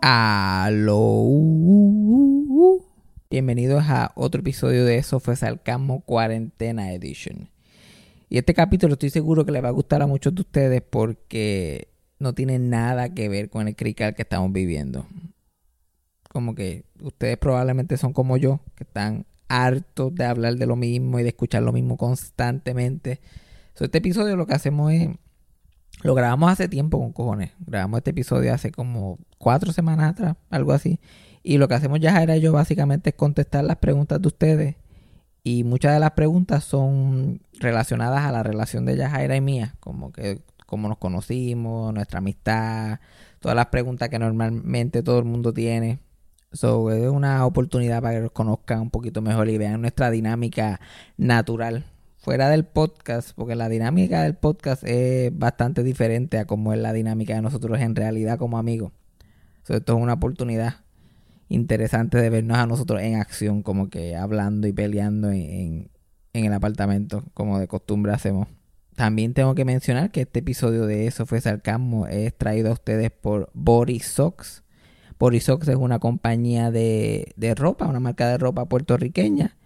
Aló. Bienvenidos a otro episodio de Eso fue Sarcasmo Cuarentena Edition. Y este capítulo estoy seguro que les va a gustar a muchos de ustedes porque no tiene nada que ver con el crical que estamos viviendo. Como que ustedes probablemente son como yo, que están hartos de hablar de lo mismo y de escuchar lo mismo constantemente. este episodio lo que hacemos es lo grabamos hace tiempo con cojones. Grabamos este episodio hace como cuatro semanas atrás, algo así. Y lo que hacemos ya era yo básicamente es contestar las preguntas de ustedes. Y muchas de las preguntas son relacionadas a la relación de Yajaira y mía, como que cómo nos conocimos, nuestra amistad, todas las preguntas que normalmente todo el mundo tiene. So, es una oportunidad para que nos conozcan un poquito mejor y vean nuestra dinámica natural fuera del podcast, porque la dinámica del podcast es bastante diferente a como es la dinámica de nosotros en realidad como amigos. esto es una oportunidad interesante de vernos a nosotros en acción, como que hablando y peleando en, el apartamento, como de costumbre hacemos. También tengo que mencionar que este episodio de Eso fue Sarcasmo es traído a ustedes por. Body Socks es una compañía de ropa, una marca de ropa puertorriqueña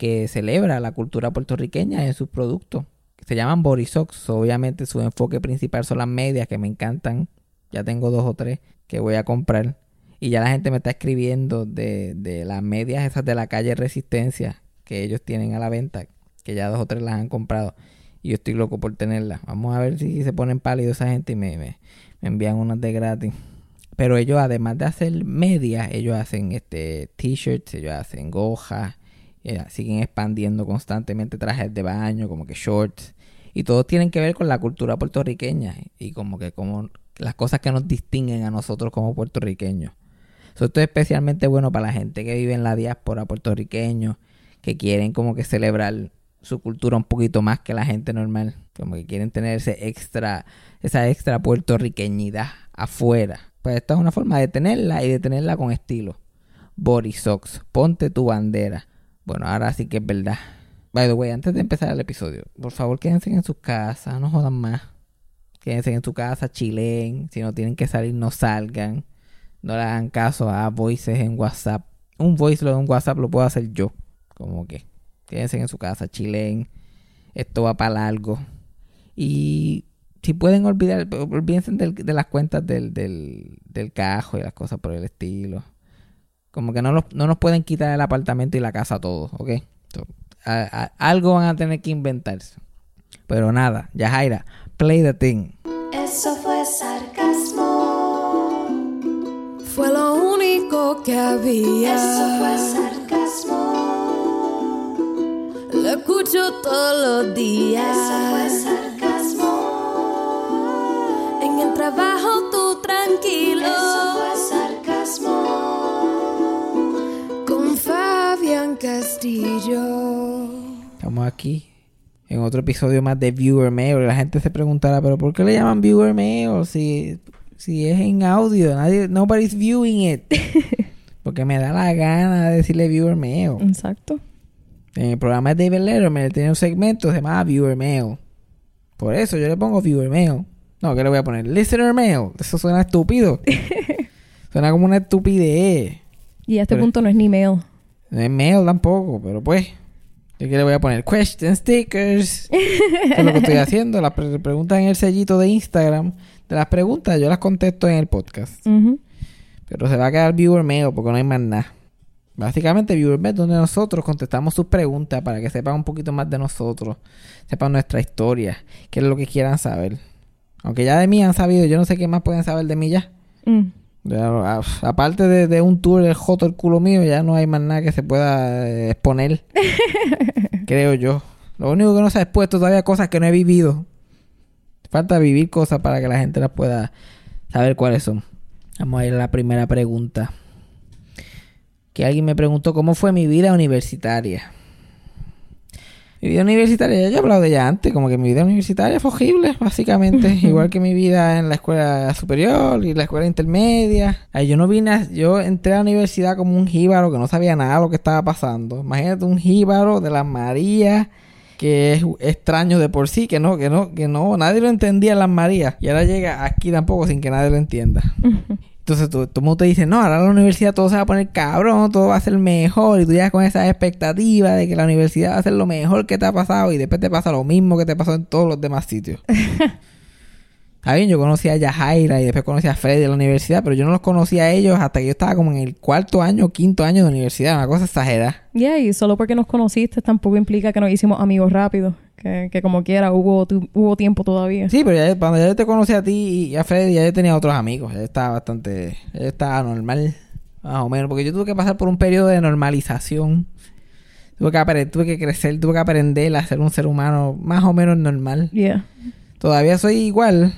que celebra la cultura puertorriqueña en sus productos. Se llaman Borisox. Obviamente su enfoque principal son las medias que me encantan. Ya tengo dos o tres que voy a comprar. Y ya la gente me está escribiendo de, de las medias esas de la calle Resistencia que ellos tienen a la venta. Que ya dos o tres las han comprado. Y yo estoy loco por tenerlas. Vamos a ver si se ponen pálidos esa gente y me, me, envían unas de gratis. Pero ellos, además de hacer medias, ellos hacen este t-shirts, ellos hacen gojas, siguen expandiendo constantemente trajes de baño, como que shorts. Y todos tienen que ver con la cultura puertorriqueña y como que como las cosas que nos distinguen a nosotros como puertorriqueños. esto es especialmente bueno para la gente que vive en la diáspora puertorriqueño, que quieren como que celebrar su cultura un poquito más que la gente normal, como que quieren tener ese extra, esa extra puertorriqueñidad afuera. Pues esta es una forma de tenerla y de tenerla con estilo. Body socks, ponte tu bandera. Bueno, ahora sí que es verdad. By the way, antes de empezar el episodio, por favor quédense en su casa, no jodan más. Quédense en su casa, chilen. Si no tienen que salir, no salgan. No le hagan caso a voices en WhatsApp. Un voice lo de un WhatsApp lo puedo hacer yo. Como que quédense en su casa, chilen. Esto va para largo. Y si pueden olvidar, olvídense de las cuentas del, del, del cajo y las cosas por el estilo. Como que no, no nos pueden quitar el apartamento y la casa todos, ¿ok? algo van a tener que inventarse. Pero nada, ya Jaira, play the thing. Eso fue sarcasmo. Fue lo único que había. Eso fue sarcasmo. Lo escucho todos los días. Eso fue sarcasmo. En el trabajo tú tranquilo. Eso fue sarcasmo. Castillo. Estamos aquí en otro episodio más de Viewer Mail. La gente se preguntará, pero ¿por qué le llaman Viewer Mail si, si es en audio? Nadie, nobody's viewing it. Porque me da la gana de decirle Viewer Mail. Exacto. En el programa de David Letterman tiene un segmento que se llama Viewer Mail. Por eso yo le pongo Viewer Mail. No, ¿qué le voy a poner? Listener Mail. Eso suena estúpido. suena como una estupidez. Y a este punto no es ni mail. No es mail tampoco, pero pues. Yo que le voy a poner question stickers. es lo que estoy haciendo. Las preguntas en el sellito de Instagram. De las preguntas yo las contesto en el podcast. Pero se va a quedar viewer mail porque no hay más nada. Básicamente viewer mail donde nosotros contestamos sus preguntas para que sepan un poquito más de nosotros. Sepan nuestra historia. Qué es lo que quieran saber. Aunque ya de mí han sabido. Yo no sé qué más pueden saber de mí ya. Mm aparte de, un tour del joto el culo mío, ya no hay más nada que se pueda eh, exponer. creo yo. Lo único que no se ha expuesto todavía cosas que no he vivido. Falta vivir cosas para que la gente las pueda saber cuáles son. Vamos a ir a la primera pregunta. Que alguien me preguntó cómo fue mi vida universitaria. Mi vida universitaria, ya he hablado de ella antes, como que mi vida universitaria fue horrible, básicamente. Igual que mi vida en la escuela superior y la escuela intermedia. yo no vine, yo entré a la universidad como un jíbaro que no sabía nada de lo que estaba pasando. Imagínate un jíbaro de las Marías que es extraño de por sí, que no, que no, que no, nadie lo entendía en las Marías. Y ahora llega aquí tampoco sin que nadie lo entienda. Entonces todo, el mundo te dice, no, ahora la universidad todo se va a poner cabrón, todo va a ser mejor. Y tú llegas con esa expectativa de que la universidad va a ser lo mejor que te ha pasado y después te pasa lo mismo que te pasó en todos los demás sitios. Está bien, yo conocí a Yajaira y después conocí a Freddy de la universidad, pero yo no los conocía a ellos hasta que yo estaba como en el cuarto año quinto año de universidad, una cosa exagerada. Yeah, y solo porque nos conociste tampoco implica que nos hicimos amigos rápido. Que, que como quiera, hubo, tu- hubo tiempo todavía. Sí, pero ya cuando ya yo te conocí a ti y a Freddy, ya yo tenía otros amigos. Ya estaba bastante... Ya estaba normal, más o menos. Porque yo tuve que pasar por un periodo de normalización. Tuve que, apre- tuve que crecer, tuve que aprender a ser un ser humano más o menos normal. Yeah. Todavía soy igual,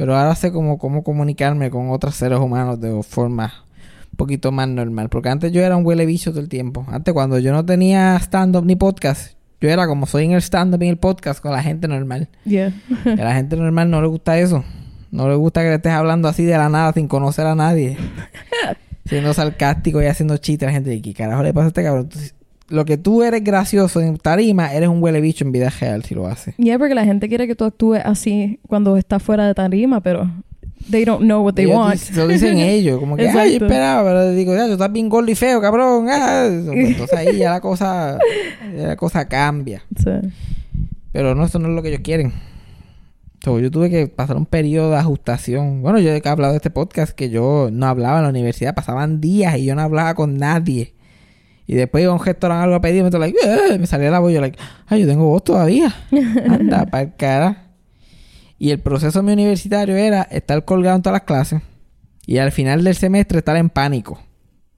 pero ahora sé cómo, cómo comunicarme con otros seres humanos de forma un poquito más normal. Porque antes yo era un huele bicho todo el tiempo. Antes cuando yo no tenía stand-up ni podcast, yo era como soy en el stand-up y en el podcast con la gente normal. Yeah. A la gente normal no le gusta eso. No le gusta que le estés hablando así de la nada sin conocer a nadie. Siendo sarcástico y haciendo chistes. La gente dice, ¿qué carajo le pasa a este cabrón? Entonces, lo que tú eres gracioso en tarima, eres un huele bicho en vida real si lo haces. Yeah, porque la gente quiere que tú actúes así cuando estás fuera de tarima, pero they don't know what they Ellos want. Lo dicen ellos, como que, ay, esperaba, pero digo, ya, tú estás bien gordo y feo, cabrón. ah". Entonces ahí ya la cosa, ya la cosa cambia. Sí. Pero no, eso no es lo que ellos quieren. So, yo tuve que pasar un periodo de ajustación. Bueno, yo he hablado de este podcast que yo no hablaba en la universidad, pasaban días y yo no hablaba con nadie. Y después iba a un restaurante algo a pedir me, like, "Eh", me salía la voz yo, like, ay, yo tengo voz todavía. Anda, para el cara. Y el proceso mío universitario era estar colgado en todas las clases y al final del semestre estar en pánico.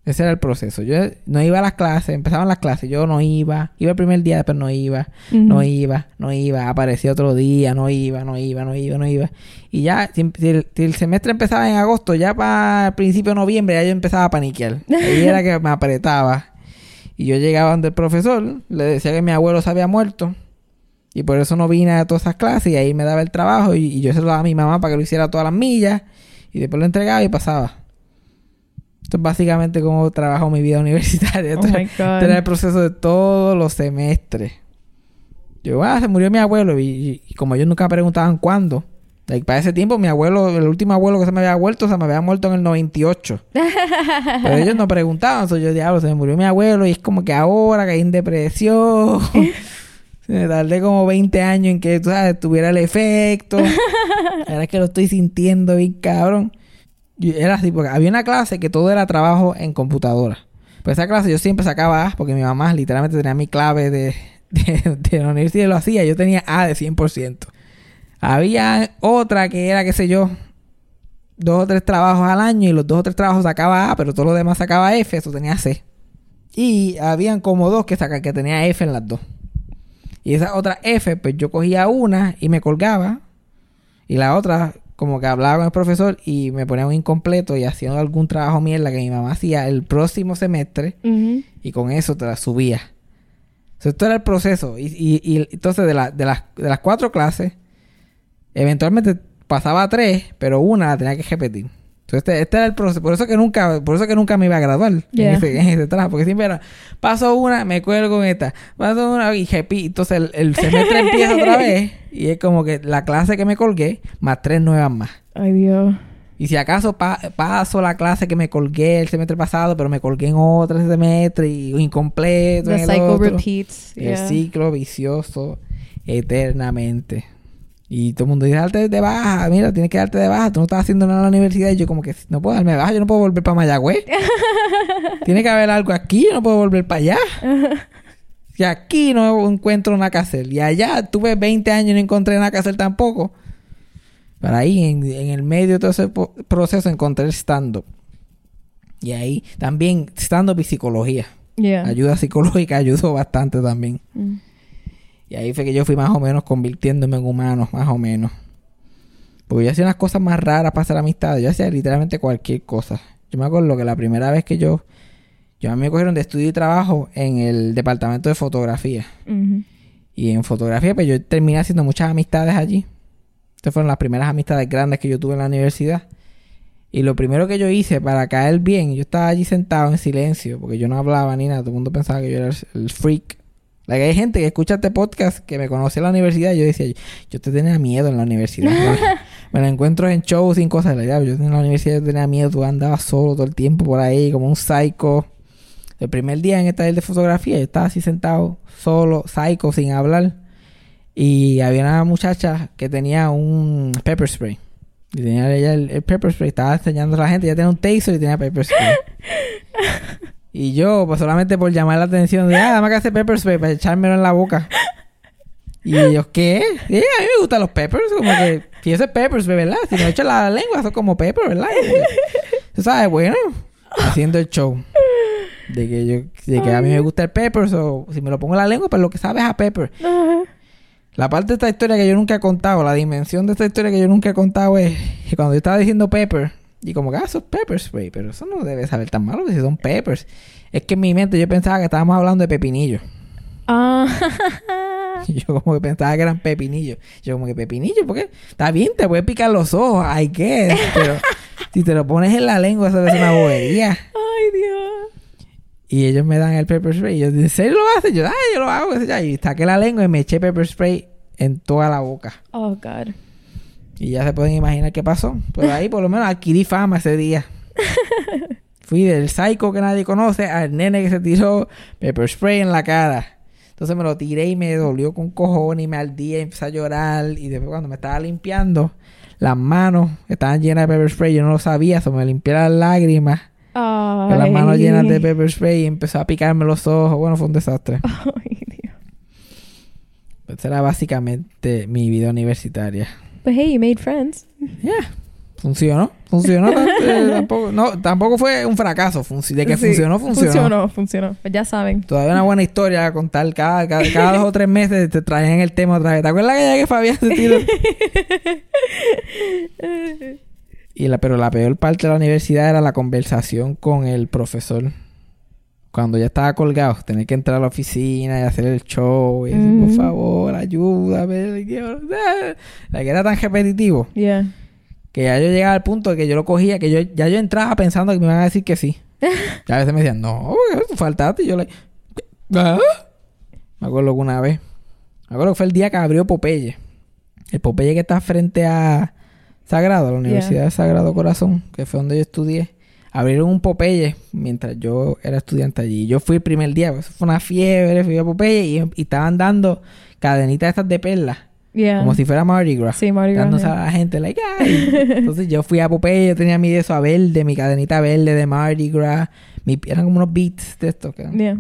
Ese era el proceso. Yo no iba a las clases, empezaban las clases, yo no iba. Iba el primer día, pero no iba. No iba, no iba, aparecía otro día, no iba, no iba, no iba, no iba. Y ya, si, si el, si el semestre empezaba en agosto, ya para el principio de noviembre, ya yo empezaba a paniquear. Ahí era que me apretaba. Y yo llegaba donde el profesor, le decía que mi abuelo se había muerto. Y por eso no vine a todas esas clases. Y ahí me daba el trabajo. Y, y yo se lo daba a mi mamá para que lo hiciera todas las millas. Y después lo entregaba y pasaba. Esto es básicamente cómo trabajo mi vida universitaria. Oh era el proceso de todos los semestres. Yo, ah, se murió mi abuelo. Y, y- y como ellos nunca preguntaban cuándo. Like, para ese tiempo, mi abuelo, el último abuelo que se me había vuelto, se me había muerto en el 98. Pero ellos no preguntaban. So, yo, diablo, se me murió mi abuelo. Y es como que ahora caí en depresión. me tardé como 20 años en que, tú sabes, tuviera el efecto. Ahora es que lo estoy sintiendo bien cabrón. Era así, porque había una clase que todo era trabajo en computadora. Pues esa clase yo siempre sacaba A, porque mi mamá literalmente tenía mi clave de, de, de la universidad y lo hacía. Yo tenía A de 100%. Había otra que era, qué sé yo, dos o tres trabajos al año y los dos o tres trabajos sacaba A, pero todo lo demás sacaba F, eso tenía C. Y habían como dos que, saca, que tenía F en las dos. Y esa otra F, pues yo cogía una y me colgaba. Y la otra, como que hablaba con el profesor y me ponía un incompleto y hacía algún trabajo mierda que mi mamá hacía el próximo semestre y con eso te la subía. Sea, esto era el proceso. Y, y- y entonces de, la- de, las, de las cuatro clases, eventualmente pasaba tres, pero una la tenía que repetir. Entonces este, este era el proceso. Por eso que nunca, por eso que nunca me iba a graduar Yeah. en, ese, en trabajo. Porque siempre era, paso una, me cuelgo en esta. Paso una y repito. Entonces el, el semestre empieza otra vez. Y es como que la clase que me colgué, más tres nuevas más. Ay, Dios. Y si acaso pa- paso la clase que me colgué el semestre pasado, pero me colgué en otro cycle y incompleto The en el cycle otro. repeats. El Yeah. ciclo vicioso eternamente. Y todo el mundo dice, darte de baja, mira, tienes que darte de baja, tú no estás haciendo nada en la universidad. Y yo como que, no puedo darme de baja, yo no puedo volver para Mayagüez. Tiene que haber algo aquí, yo no puedo volver para allá. Si aquí no encuentro nada que hacer. Y allá tuve 20 años y no encontré nada que hacer tampoco. Pero ahí, en, en el medio de todo ese proceso, encontré el stand-up. Y ahí también stand-up y psicología. Yeah. Ayuda psicológica ayudó bastante también. Mm. Y ahí fue que yo fui más o menos convirtiéndome en humano, más o menos. Porque yo hacía unas cosas más raras para hacer amistades. Yo hacía literalmente cualquier cosa. Yo me acuerdo que la primera vez que yo... Yo a mí me cogieron de estudio y trabajo en el departamento de fotografía. Y en fotografía, pues yo terminé haciendo muchas amistades allí. Estas fueron las primeras amistades grandes que yo tuve en la universidad. Y lo primero que yo hice para caer bien, yo estaba allí sentado en silencio, porque yo no hablaba ni nada. Todo el mundo pensaba que yo era el freak Like, hay gente que escucha este podcast que me conoce en la universidad y yo decía, yo te tenía miedo en la universidad. me lo encuentro en shows sin cosas. Like, yo en la universidad yo tenía miedo, tú andabas solo todo el tiempo por ahí como un psycho. El primer día en el taller de fotografía yo estaba así sentado, solo, psycho, sin hablar. Y había una muchacha que tenía un pepper spray. Y tenía ella el, el pepper spray, estaba enseñando a la gente, ya tenía un taser y tenía pepper spray. y yo, pues solamente por llamar la atención, de, ah, dame que hacer pepper spray para echármelo en la boca. Y ellos, ¿qué? A mí me gustan los peppers, como que, si eso es pepper spray, ¿verdad? Si me echo la lengua, eso es como pepper, ¿verdad? Tú sabes, bueno, haciendo el show. De que yo, de que a mí me gusta el pepper, o si me lo pongo en la lengua, pues lo que sabes a pepper. La parte de esta historia que yo nunca he contado, la dimensión de esta historia que yo nunca he contado es que cuando yo estaba diciendo pepper, y como que, ah, eso es pepper spray, pero eso no debe saber tan malo si son peppers. Es que en mi mente yo pensaba que estábamos hablando de pepinillos. Ah. Yo como que pensaba que eran pepinillos. Yo como que pepinillos, ¿por qué? Está bien, te puede picar los ojos, hay que, pero si te lo pones en la lengua, eso es una bobería. Ay, Dios. Y ellos me dan el pepper spray. Y yo, ¿en serio lo hacen? Yo, ay, yo lo hago. Y saqué la lengua y me eché pepper spray en toda la boca. Oh, God. Y ya se pueden imaginar qué pasó. Pero ahí por lo menos adquirí fama ese día. Fui del psycho que nadie conoce al nene que se tiró pepper spray en la cara. Entonces me lo tiré y me dolió con cojones y me ardía y empecé a llorar. Y después cuando me estaba limpiando, las manos estaban llenas de pepper spray. Yo no lo sabía, eso me limpié las lágrimas. Con las manos llenas de pepper spray y empezó a picarme los ojos. Bueno, fue un desastre. Ay, Dios. Esa era básicamente mi vida universitaria. But hey, you made friends. Yeah. Funcionó. Funcionó. eh, tampoco, no, tampoco fue un fracaso. De que Sí, funcionó, funcionó. Funcionó, funcionó. Pues ya saben. Todavía una buena historia a contar. Cada, cada, cada dos o tres meses te traen el tema otra vez. ¿Te acuerdas que ya que Fabián se tiró? Y la, pero la peor parte de la universidad era la conversación con el profesor. Cuando ya estaba colgado, tener que entrar a la oficina y hacer el show y decir, por favor, ayúdame. La que era tan repetitivo Yeah. que ya yo llegaba al punto de que yo lo cogía, que yo ya yo entraba pensando que me iban a decir que sí. Y a veces me decían, no, tú faltaste. Y yo le... ¿Ah? Me acuerdo que una vez. Me acuerdo que fue el día que abrió Popeye. El Popeye que está frente a Sagrado, la Universidad de Sagrado Corazón, que fue donde yo estudié. Abrieron un Popeye mientras yo era estudiante allí. Yo fui el primer día, pues, fue una fiebre, fui a Popeye y, y estaban dando cadenitas estas de perlas. Yeah. Como si fuera Mardi Gras. Sí, Mardi Gras, Dándose yeah. a la gente, like, ay. Entonces yo fui a Popeye, yo tenía mi de eso a verde, mi cadenita verde de Mardi Gras. Mi, eran como unos beats de estos. que- Yeah.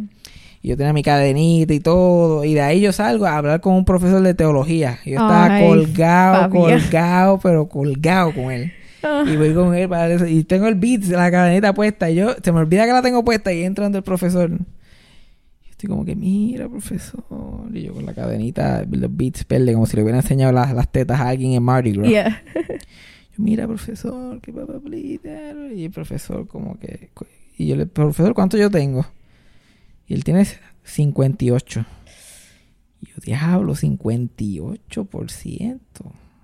Y yo tenía mi cadenita y todo. Y de ahí yo salgo a hablar con un profesor de teología. Y yo estaba Ay, colgado, colgado, pero colgado con él. Ah. Y voy con él para eso. Y tengo el beats, la cadenita puesta. Y yo, se me olvida que la tengo puesta y entro donde el profesor. Y estoy como que, mira, profesor. Y yo con la cadenita, los beats verde, como si le hubiera enseñado las, las tetas a alguien en Mardi Gras. Yeah. Yo, mira, profesor, que papá, Y el profesor, como que. Y yo le, profesor, ¿cuánto yo tengo? Y él tiene 58. Y yo, diablo, 58%.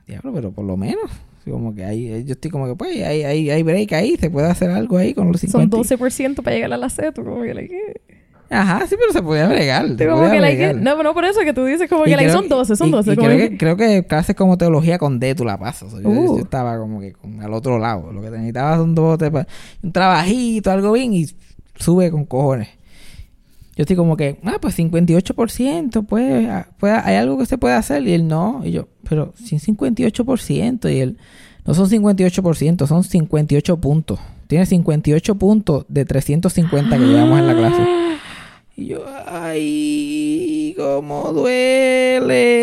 Diablo, pero por lo menos. Como que ahí, yo estoy como que, pues, hay, hay, hay break ahí, se puede hacer algo ahí con los 50. Son 12% para llegar a la C. Tú como que, like, eh. Ajá, sí, pero se podía bregar. se como podía que, like, bregar. no, no por eso que tú dices como Y que, like, creo son 12, son y- 12. y como creo, que- que, creo que clases como teología con D tú la pasas. O sea, yo, Uh. yo estaba como que con- al otro lado. Lo que necesitaba son dos, un trabajito, algo bien y sube con cojones. Yo estoy como que, ah, pues 58%, pues, pues hay algo que se puede hacer. Y él no. Y yo, pero sin 58%. Y él, no son 58%, son 58 puntos. Tiene 58 puntos de 350 que llevamos en la clase. Y yo, ay, cómo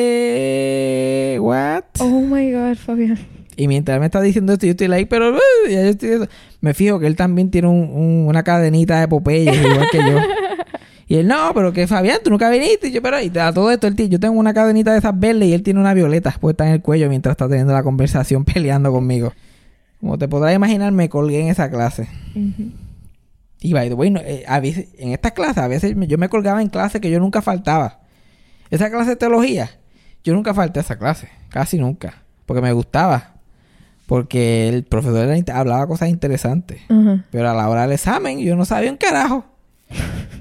duele. What? Oh my God, Fabián. Y mientras me está diciendo esto, yo estoy like, pero uh, ya yo estoy me fijo que él también tiene un- un- una cadenita de Popeye, igual que yo. Y él, no, pero que Fabián, tú nunca viniste. Y yo, pero y a todo esto, él, tiene- yo tengo una cadenita de esas verdes y él tiene una violeta puesta en el cuello mientras está teniendo la conversación peleando conmigo. Como te podrás imaginar, me colgué en esa clase. Ujú. Y by the way, no, eh, a veces, en estas clases, a veces yo me colgaba en clases que yo nunca faltaba. Esa clase de teología, yo nunca falté a esa clase, casi nunca, porque me gustaba. Porque el profesor hablaba cosas interesantes. Pero a la hora del examen, yo no sabía un carajo.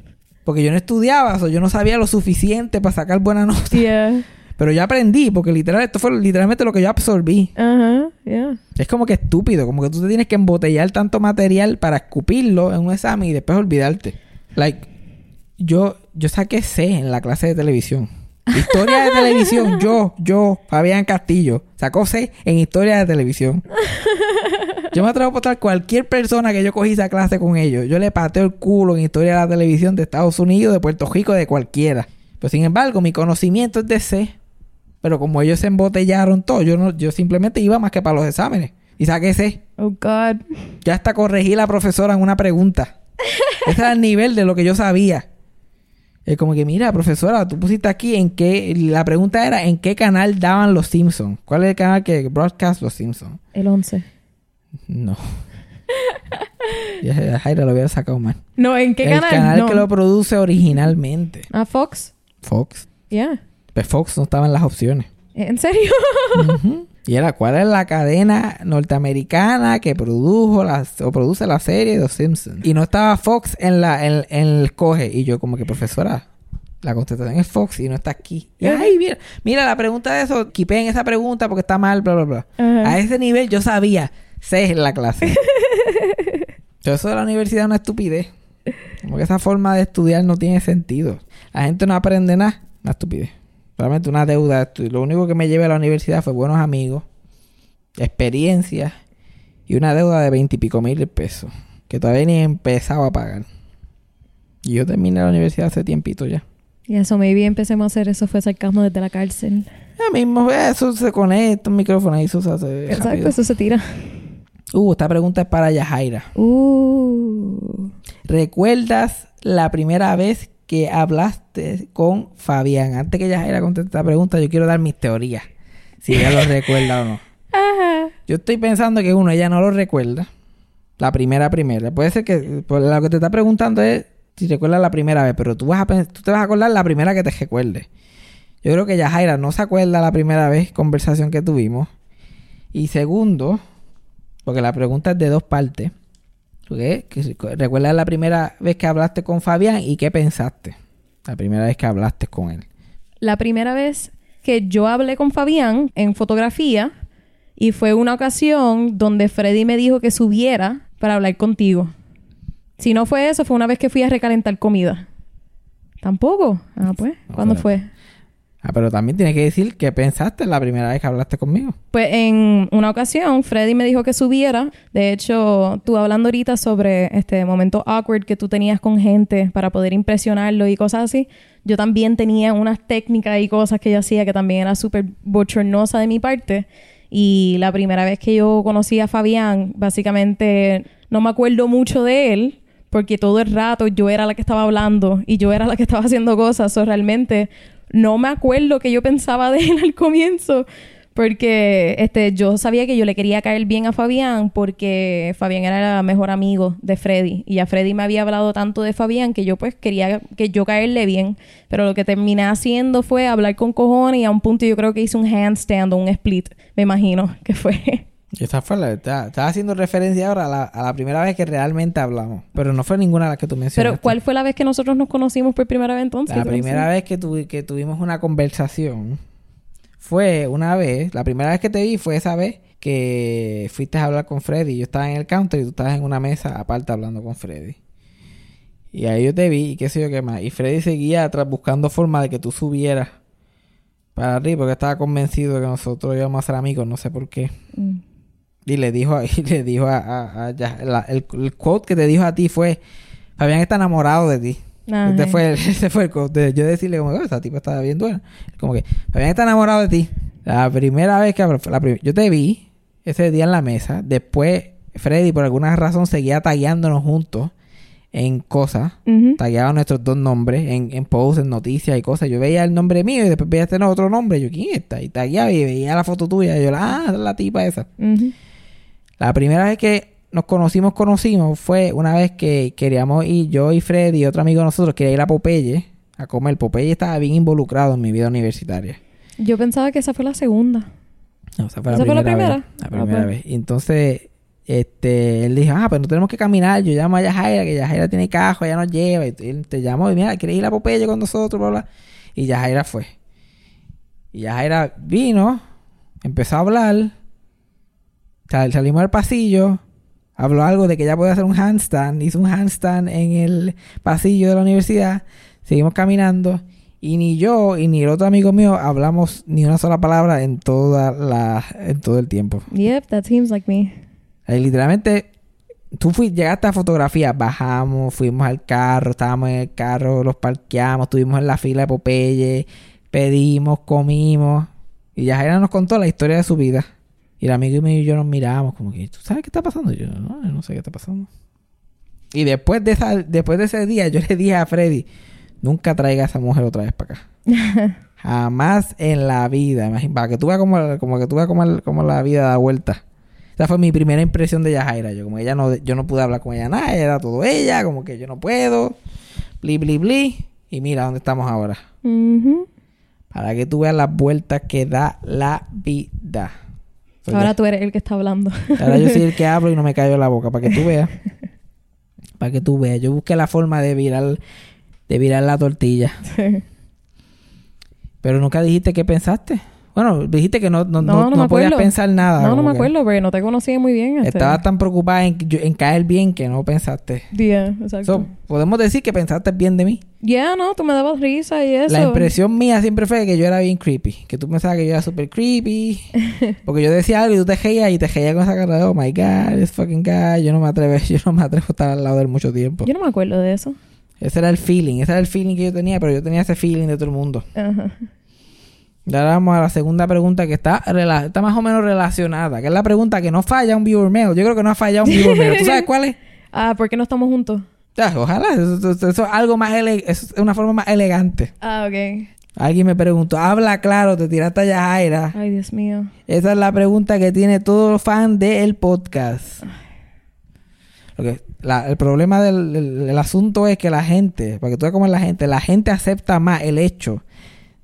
Porque yo no estudiaba, o yo no sabía lo suficiente para sacar buena nota. Yeah. Pero yo aprendí, porque literal, esto fue literalmente lo que yo absorbí. Ajá, yeah. Es como que estúpido, como que tú te tienes que embotellar tanto material para escupirlo en un examen y después olvidarte. Like, yo, yo saqué C en la clase de televisión. Historia de televisión, yo, yo, Fabián Castillo, sacó C en historia de televisión. Yo me atrevo a apostar cualquier persona que yo cogí esa clase con ellos. Yo le pateo el culo en historia de la televisión de Estados Unidos, de Puerto Rico, de cualquiera. Pero sin embargo, mi conocimiento es de C. Pero como ellos se embotellaron todo, yo no, yo simplemente iba más que para los exámenes. Y saqué C. Oh, God. Ya hasta corregí la profesora en una pregunta. Ese era el nivel de lo que yo sabía. Es como que, mira, profesora, tú pusiste aquí en qué... La pregunta era, ¿en qué canal daban los Simpsons? ¿Cuál es el canal que broadcast los Simpsons? El 11. No. Ya Jaira lo hubiera sacado mal. No, ¿en qué el canal? canal no. que lo produce originalmente. Ah, Fox. Fox. Yeah. Pues Fox no estaba en las opciones. ¿En serio? Y era, ¿cuál es la cadena norteamericana que produjo las, o produce la serie de Los Simpsons? Y no estaba Fox en la en, en el coge. Y yo como que, profesora, la contestación es Fox y no está aquí. Y, ay, mira, mira, la pregunta de eso, en esa pregunta porque está mal, bla, bla, bla. A ese nivel yo sabía, sé en la clase. Pero eso de la universidad es una estupidez. Como que esa forma de estudiar no tiene sentido. La gente no aprende nada, una estupidez. Realmente una deuda. Lo único que me llevé a la universidad fue buenos amigos, experiencias y una deuda de veintipico mil pesos. Que todavía ni he empezado a pagar. Y yo terminé la universidad hace tiempito ya. Y eso, maybe empecemos a hacer eso fue sarcasmo desde la cárcel. Ya mismo, eso se conecta, un micrófono y eso se hace Exacto, rápido. eso se tira. Uh, esta pregunta es para Yajaira. Uh. ¿Recuerdas la primera vez que hablaste con Fabián? Antes que Yajaira conteste esta pregunta, yo quiero dar mis teorías. Si ella lo recuerda o no. Ajá. Yo estoy pensando que uno, ella no lo recuerda. La primera, primera. Puede ser que por lo que te está preguntando es si recuerdas la primera vez, pero tú, vas a, tú te vas a acordar la primera que te recuerde. Yo creo que Yajaira no se acuerda la primera vez conversación que tuvimos. Y segundo, porque la pregunta es de dos partes. ¿Ok? Que si- ¿Recuerdas la primera vez que hablaste con Fabián y qué pensaste? La primera vez que hablaste con él. La primera vez que yo hablé con Fabián en fotografía y fue una ocasión donde Freddy me dijo que subiera para hablar contigo. Si no fue eso, fue una vez que fui a recalentar comida. ¿Tampoco? Ah, pues. No ¿Cuándo fue. Ah, pero también tienes que decir qué pensaste la primera vez que hablaste conmigo. Pues en una ocasión, Freddy me dijo que subiera. De hecho, tú hablando ahorita sobre este momento awkward que tú tenías con gente para poder impresionarlo y cosas así. Yo también tenía unas técnicas y cosas que yo hacía que también era súper bochornosa de mi parte. Y la primera vez que yo conocí a Fabián, básicamente no me acuerdo mucho de él, porque todo el rato yo era la que estaba hablando y yo era la que estaba haciendo cosas. O realmente no me acuerdo que yo pensaba de él al comienzo. Porque este, yo sabía que yo le quería caer bien a Fabián porque Fabián era el mejor amigo de Freddy. Y a Freddy me había hablado tanto de Fabián que yo pues quería que yo caerle bien. Pero lo que terminé haciendo fue hablar con cojones y a un punto yo creo que hice un handstand o un split. Me imagino que fue. Esa fue la... Estaba estaba haciendo referencia ahora a la, a la primera vez que realmente hablamos. Pero no fue ninguna de las que tú mencionaste. Pero ¿cuál fue la vez que nosotros nos conocimos por primera vez entonces? La ¿Tú no primera vez que, tuvi- que tuvimos una conversación fue una vez... La primera vez que te vi fue esa vez que fuiste a hablar con Freddy. Yo estaba en el counter y tú estabas en una mesa aparte hablando con Freddy. Y ahí yo te vi y qué sé yo qué más. Y Freddy seguía atrás buscando forma de que tú subieras para arriba porque estaba convencido de que nosotros íbamos a ser amigos. No sé por qué. Mm. Y le dijo, y le dijo a, a- a- ya- la- el, el quote que te dijo a ti fue, Fabián está enamorado de ti. Ajá. Este fue, el, ese fue el quote de yo decirle como, "Oh, esa tipa está bien buena. Como que, Fabián está enamorado de ti. La primera vez que la prim- yo te vi ese día en la mesa, después Freddy por alguna razón seguía tagueándonos juntos en cosas. Ujú. Tagueaba nuestros dos nombres en, en posts, en noticias y cosas. Yo veía el nombre mío y después veía este otro nombre. Yo, ¿quién es esta? Y tagueaba y veía la foto tuya. Y yo, ah, la tipa esa. La primera vez que nos conocimos, conocimos, fue una vez que queríamos ir, yo y Freddy y otro amigo de nosotros, quería ir a Popeye a comer. Popeye estaba bien involucrado en mi vida universitaria. Yo pensaba que esa fue la segunda. No, esa fue ¿Esa fue la vez. primera? La Ah, primera pues. vez. Y entonces este, él dijo, ah, pues no tenemos que caminar, yo llamo a Yajaira, que Yajaira tiene cajo, ella nos lleva, y él te llamó, y mira, ¿quieres ir a Popeye con nosotros? Bla, bla. Y Yajaira fue. Y Yajaira vino, empezó a hablar, sal- salimos al pasillo, habló algo de que ella podía hacer un handstand, hizo un handstand en el pasillo de la universidad, seguimos caminando, y ni yo y ni el otro amigo mío hablamos ni una sola palabra en toda la, en todo el tiempo. Yep, that seems like me. Literalmente, tú fui, llegaste a fotografía, bajamos, fuimos al carro, estábamos en el carro, los parqueamos, estuvimos en la fila de Popeye, pedimos, comimos. Y Yajaira nos contó la historia de su vida. Y el amigo mío y yo nos mirábamos como que, ¿tú sabes qué está pasando? Y yo, no, yo no sé qué está pasando. Y después de, esa, después de ese día, yo le dije a Freddy, nunca traiga a esa mujer otra vez para acá. Jamás en la vida. Para que tú veas como, como que tú veas como, como la vida da vuelta. Esa fue mi primera impresión de Yajaira. Yo como ella no, yo no pude hablar con ella nada, era todo ella, como que yo no puedo. Bli, bli, bli. Y mira dónde estamos ahora. Para que tú veas las vueltas que da la vida. Pues Ahora tú eres el que está hablando. Ahora yo soy el que hablo y no me callo la boca. Para que tú veas. Para que tú veas. Yo busqué la forma de virar, de virar la tortilla. Pero nunca dijiste qué pensaste. Bueno, dijiste que no, no, no, No, no podías pensar nada. no, no me acuerdo porque no te conocía muy bien. Este. Estabas tan preocupada en, en caer bien que no pensaste. Yeah, exacto. So, podemos decir que pensaste bien de mí. Ya, no, tú me dabas risa y eso. La impresión mía siempre fue que yo era bien creepy. Que tú pensabas que yo era súper creepy. Porque yo decía algo y tú te reías y te reías con esa cara de, oh my God, this fucking guy. Yo no me atrevo, yo no me atrevo a estar al lado de él mucho tiempo. Yo no me acuerdo de eso. Ese era el feeling, ese era el feeling que yo tenía, pero yo tenía ese feeling de todo el mundo. Ajá. Y ahora vamos a la segunda pregunta que está, está más o menos relacionada, que es la pregunta que no falla un viewer mail. Yo creo que no ha fallado un viewer mail. ¿Tú sabes cuál es? Ah, ¿por qué no estamos juntos? Ojalá, eso, eso- eso es algo más ele- eso es una forma más elegante. Ah, ok. Alguien me preguntó, habla claro, te tiraste a Yajaira. Ay, Dios mío. Esa es la pregunta que tiene todo fan del podcast. Que- la- el problema del, del asunto es que la gente, para que tú veas cómo es la gente, la gente acepta más el hecho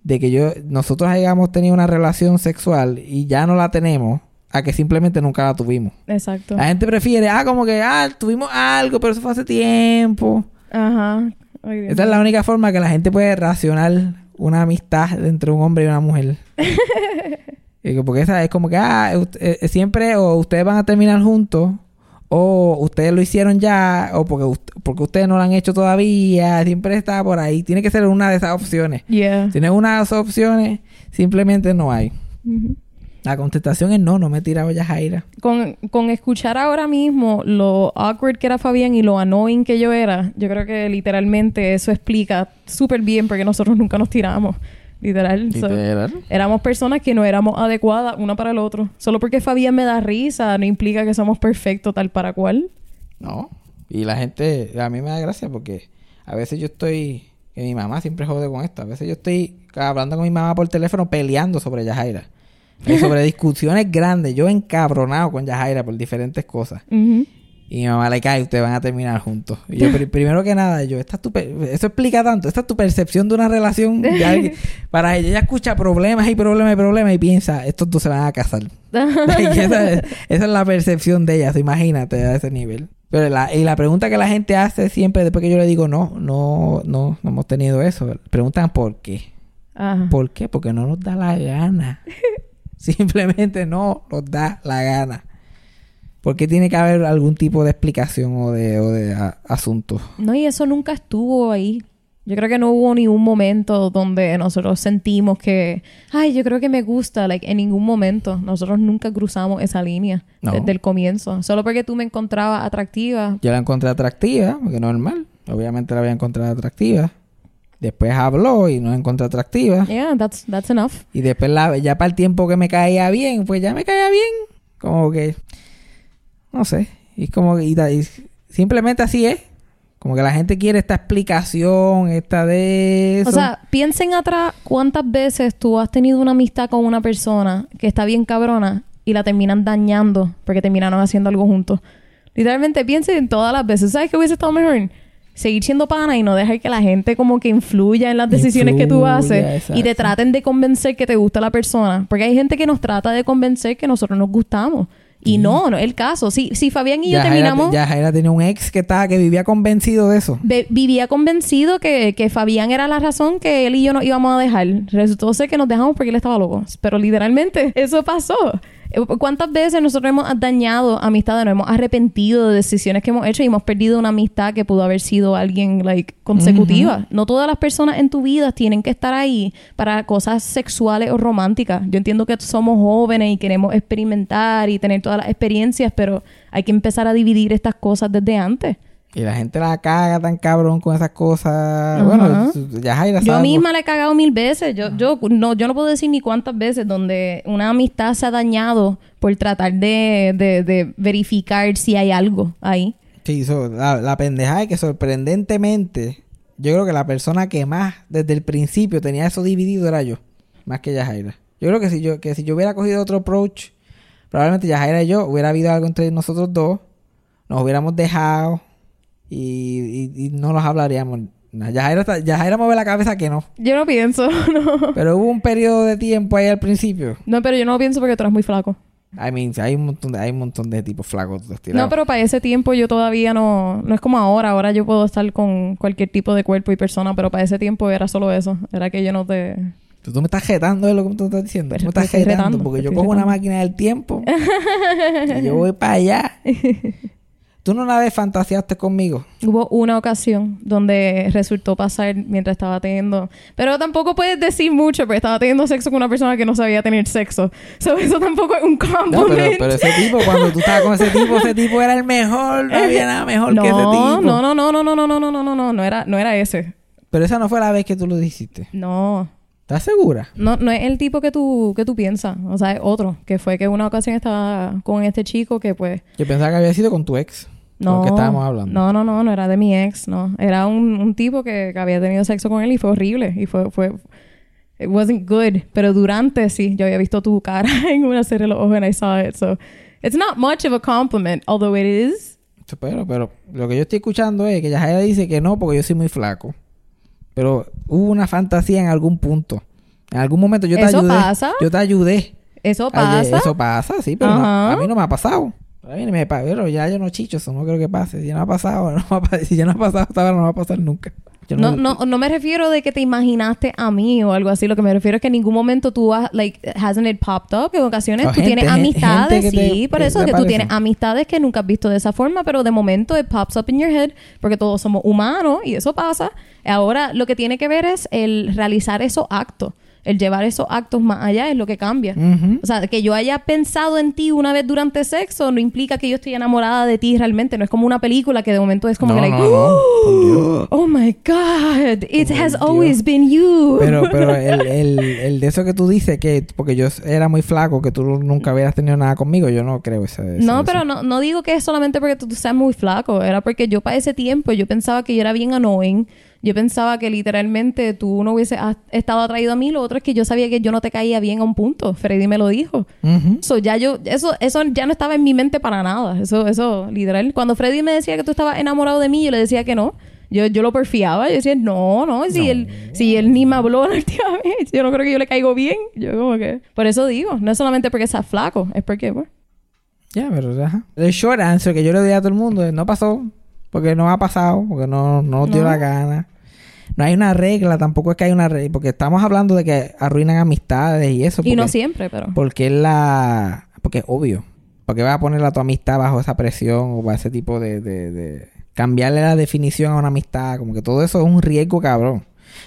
de que yo nosotros hayamos tenido una relación sexual y ya no la tenemos a que simplemente nunca la tuvimos. Exacto. La gente prefiere, ah, como que, ah, tuvimos algo, pero eso fue hace tiempo. Ajá. Ay, Esa es la única forma que la gente puede racionar una amistad entre un hombre y una mujer. Porque esa es como que, ah, eh, siempre o ustedes van a terminar juntos, o ustedes lo hicieron ya, o porque, porque ustedes no lo han hecho todavía. Siempre está por ahí. Tiene que ser una de esas opciones. Yeah. Si no es una de esas opciones, simplemente no hay. La contestación es no, no me he tirado ya Jaira. Con, con escuchar ahora mismo lo awkward que era Fabián y lo annoying que yo era, yo creo que literalmente eso explica súper bien porque nosotros nunca nos tiramos. Literal. So, éramos personas que no éramos adecuadas una para el otro. Solo porque Fabián me da risa no implica que somos perfectos tal para cual. No. Y la gente, a mí me da gracia porque a veces yo estoy, que mi mamá siempre jode con esto, a veces yo estoy hablando con mi mamá por teléfono peleando sobre Yajaira. Sobre discusiones grandes, yo encabronado con Yajaira por diferentes cosas. Ujú. Y mi mamá le cae, ustedes van a terminar juntos. Y yo, pri- primero que nada, yo, esta es tu eso explica tanto, esta es tu percepción de una relación de alguien. Para ella, ella escucha problemas y problemas y problemas y piensa, estos dos se van a casar. Esa, es, esa es la percepción de ella, imagínate a ese nivel. Pero la, y la pregunta que la gente hace siempre después que yo le digo, no, no, no, no hemos tenido eso. Preguntan por qué. Ajá. ¿Por qué? Porque no nos da la gana. Simplemente no nos da la gana. ¿Por qué tiene que haber algún tipo de explicación o de, o de a- asunto? No, y eso nunca estuvo ahí. Yo creo que no hubo ni un momento donde nosotros sentimos que, ay, yo creo que me gusta, like, en ningún momento. Nosotros nunca cruzamos esa línea No. desde el comienzo. Solo porque tú me encontrabas atractiva. Yo la encontré atractiva, porque normal. Obviamente la voy a encontrar atractiva. Después habló y no la encontré atractiva. Yeah, that's, that's enough. Y después la, ya para el tiempo que me caía bien, pues ya me caía bien. Como que, no sé. Y como que, y simplemente así es. Como que la gente quiere esta explicación, esta de eso. O sea, piensen atrás cuántas veces tú has tenido una amistad con una persona que está bien cabrona y la terminan dañando porque terminaron haciendo algo juntos. Literalmente piensen en todas las veces. ¿Sabes qué hubiese estado mejor? Seguir siendo pana y no dejar que la gente como que influya en las decisiones que tú haces y te traten de convencer que te gusta la persona. Porque hay gente que nos trata de convencer que nosotros nos gustamos. Y no, no es el caso. Si, si Fabián y yo terminamos... Yajaira tenía un ex que estaba, que vivía convencido de eso. Vivía convencido que, que Fabián era la razón que él y yo nos íbamos a dejar. Resultó ser que nos dejamos porque él estaba loco. Pero literalmente eso pasó. Eh, ¿Cuántas veces nosotros hemos dañado amistades, nos hemos arrepentido de decisiones que hemos hecho y hemos perdido una amistad que pudo haber sido alguien like, consecutiva? No todas las personas en tu vida tienen que estar ahí para cosas sexuales o románticas. Yo entiendo que somos jóvenes y queremos experimentar y tener todas las experiencias, pero hay que empezar a dividir estas cosas desde antes. Y la gente la caga tan cabrón con esas cosas. Ajá. Bueno, Yajaira Yo sabe- misma le he cagado mil veces. Yo, yo, no, yo no puedo decir ni cuántas veces donde una amistad se ha dañado por tratar de, de, de verificar si hay algo ahí. Sí, so, la, la pendeja es que sorprendentemente, yo creo que la persona que más desde el principio tenía eso dividido era yo, más que Yajaira. Yo creo que si yo, que si yo hubiera cogido otro approach, probablemente Yajaira y yo hubiera habido algo entre nosotros dos, nos hubiéramos dejado y, y- y no nos hablaríamos. Yajaira, está- Yajaira mueve la cabeza que no. Yo no pienso, no. Pero hubo un periodo de tiempo ahí al principio. No, pero yo no pienso porque tú eres muy flaco. I mean, hay un montón de, hay un montón de tipos flacos. No, pero para ese tiempo yo todavía no... No es como ahora. Ahora yo puedo estar con cualquier tipo de cuerpo y persona, pero para ese tiempo era solo eso. Era que yo no te... Tú, tú me estás retando de lo que tú estás diciendo. Pero Tú me estás retando, retando, porque yo cojo una máquina del tiempo y yo voy para allá. Tú no una vez fantaseaste conmigo. Hubo una ocasión donde resultó pasar mientras estaba teniendo... Pero tampoco puedes decir mucho porque estaba teniendo sexo con una persona que no sabía tener sexo. So, eso tampoco es un No, compliment. pero, pero ese tipo, cuando tú estabas con ese tipo, ese tipo era el mejor. No había nada mejor no, que ese tipo. no, no, no, no, no, no, no, no, no, no, no, no era, no era ese. Pero esa no fue la vez que tú lo hiciste. No, ¿Estás segura? no, no es el tipo que tú, que tú piensas. O sea, es otro. Que fue que una ocasión estaba con este chico que pues... Yo pensaba que había sido con tu ex. No, Con el que estábamos hablando. No, no, no, no era de mi ex, no. Era un, un tipo que, que había tenido sexo con él y fue horrible. Y fue, fue, it wasn't good. Pero durante sí, yo había visto tu cara en una serie de los ojos and I saw it. So, it's not much of a compliment, although it is. Pero, pero lo que yo estoy escuchando es que Yajaira dice que no porque yo soy muy flaco. Pero hubo una fantasía en algún punto. En algún momento yo te ¿Eso ayudé. pasa? Yo te ayudé. Eso Oye, pasa. eso pasa, sí, pero no- a mí no me ha pasado. A mí me pero ya yo no chicho, eso no creo que pase. Si ya no ha pasado, no va a pa- si ya no ha pasado hasta ahora, no va a pasar nunca. Yo No, no, no me refiero de que te imaginaste a mí o algo así. Lo que me refiero es que en ningún momento tú has, like, hasn't it popped up. En ocasiones tú gente- tienes amistades, te- sí, por eso que tú tienes amistades que nunca has visto de esa forma, pero de momento it pops up in your head porque todos somos humanos y eso pasa. Ahora lo que tiene que ver es el realizar esos actos. El llevar esos actos más allá es lo que cambia. Ujú. O sea, que yo haya pensado en ti una vez durante sexo no implica que yo estoy enamorada de ti realmente. No es como una película que de momento es como No, que, like, no. Oh my God, it Por has Dios. always been you. Pero, pero el, el, el de eso que tú dices, que porque yo era muy flaco, que tú nunca hubieras tenido nada conmigo, yo no creo eso. eso- no, eso. pero no, no digo que es solamente porque tú, tú seas muy flaco. Era porque yo para ese tiempo yo pensaba que yo era bien annoying. Yo pensaba que literalmente tú no hubiese estado atraído a mí. Lo otro es que yo sabía que yo no te caía bien a un punto. Freddy me lo dijo. Ujú. So, ya yo, eso, eso ya no estaba en mi mente para nada. Eso, eso, literal. Cuando Freddy me decía que tú estabas enamorado de mí, yo le decía que no. Yo, yo lo porfiaba. Yo decía, no, no. Si, Él, si él ni me habló la última vez, yo no creo que yo le caigo bien. Yo como que... Por eso digo, no es solamente porque seas flaco, es porque... pues, Ya, pero ajá. El short answer que yo le doy a todo el mundo es no pasó. Porque no ha pasado, porque no, no nos dio No. la gana. No hay una regla, tampoco es que hay una regla. Porque estamos hablando de que arruinan amistades y eso. y no siempre, pero... Porque es la... Porque es obvio. Porque vas a poner a tu amistad bajo esa presión o bajo ese tipo de, de, de- Cambiarle la definición a una amistad. Como que todo eso es un riesgo cabrón.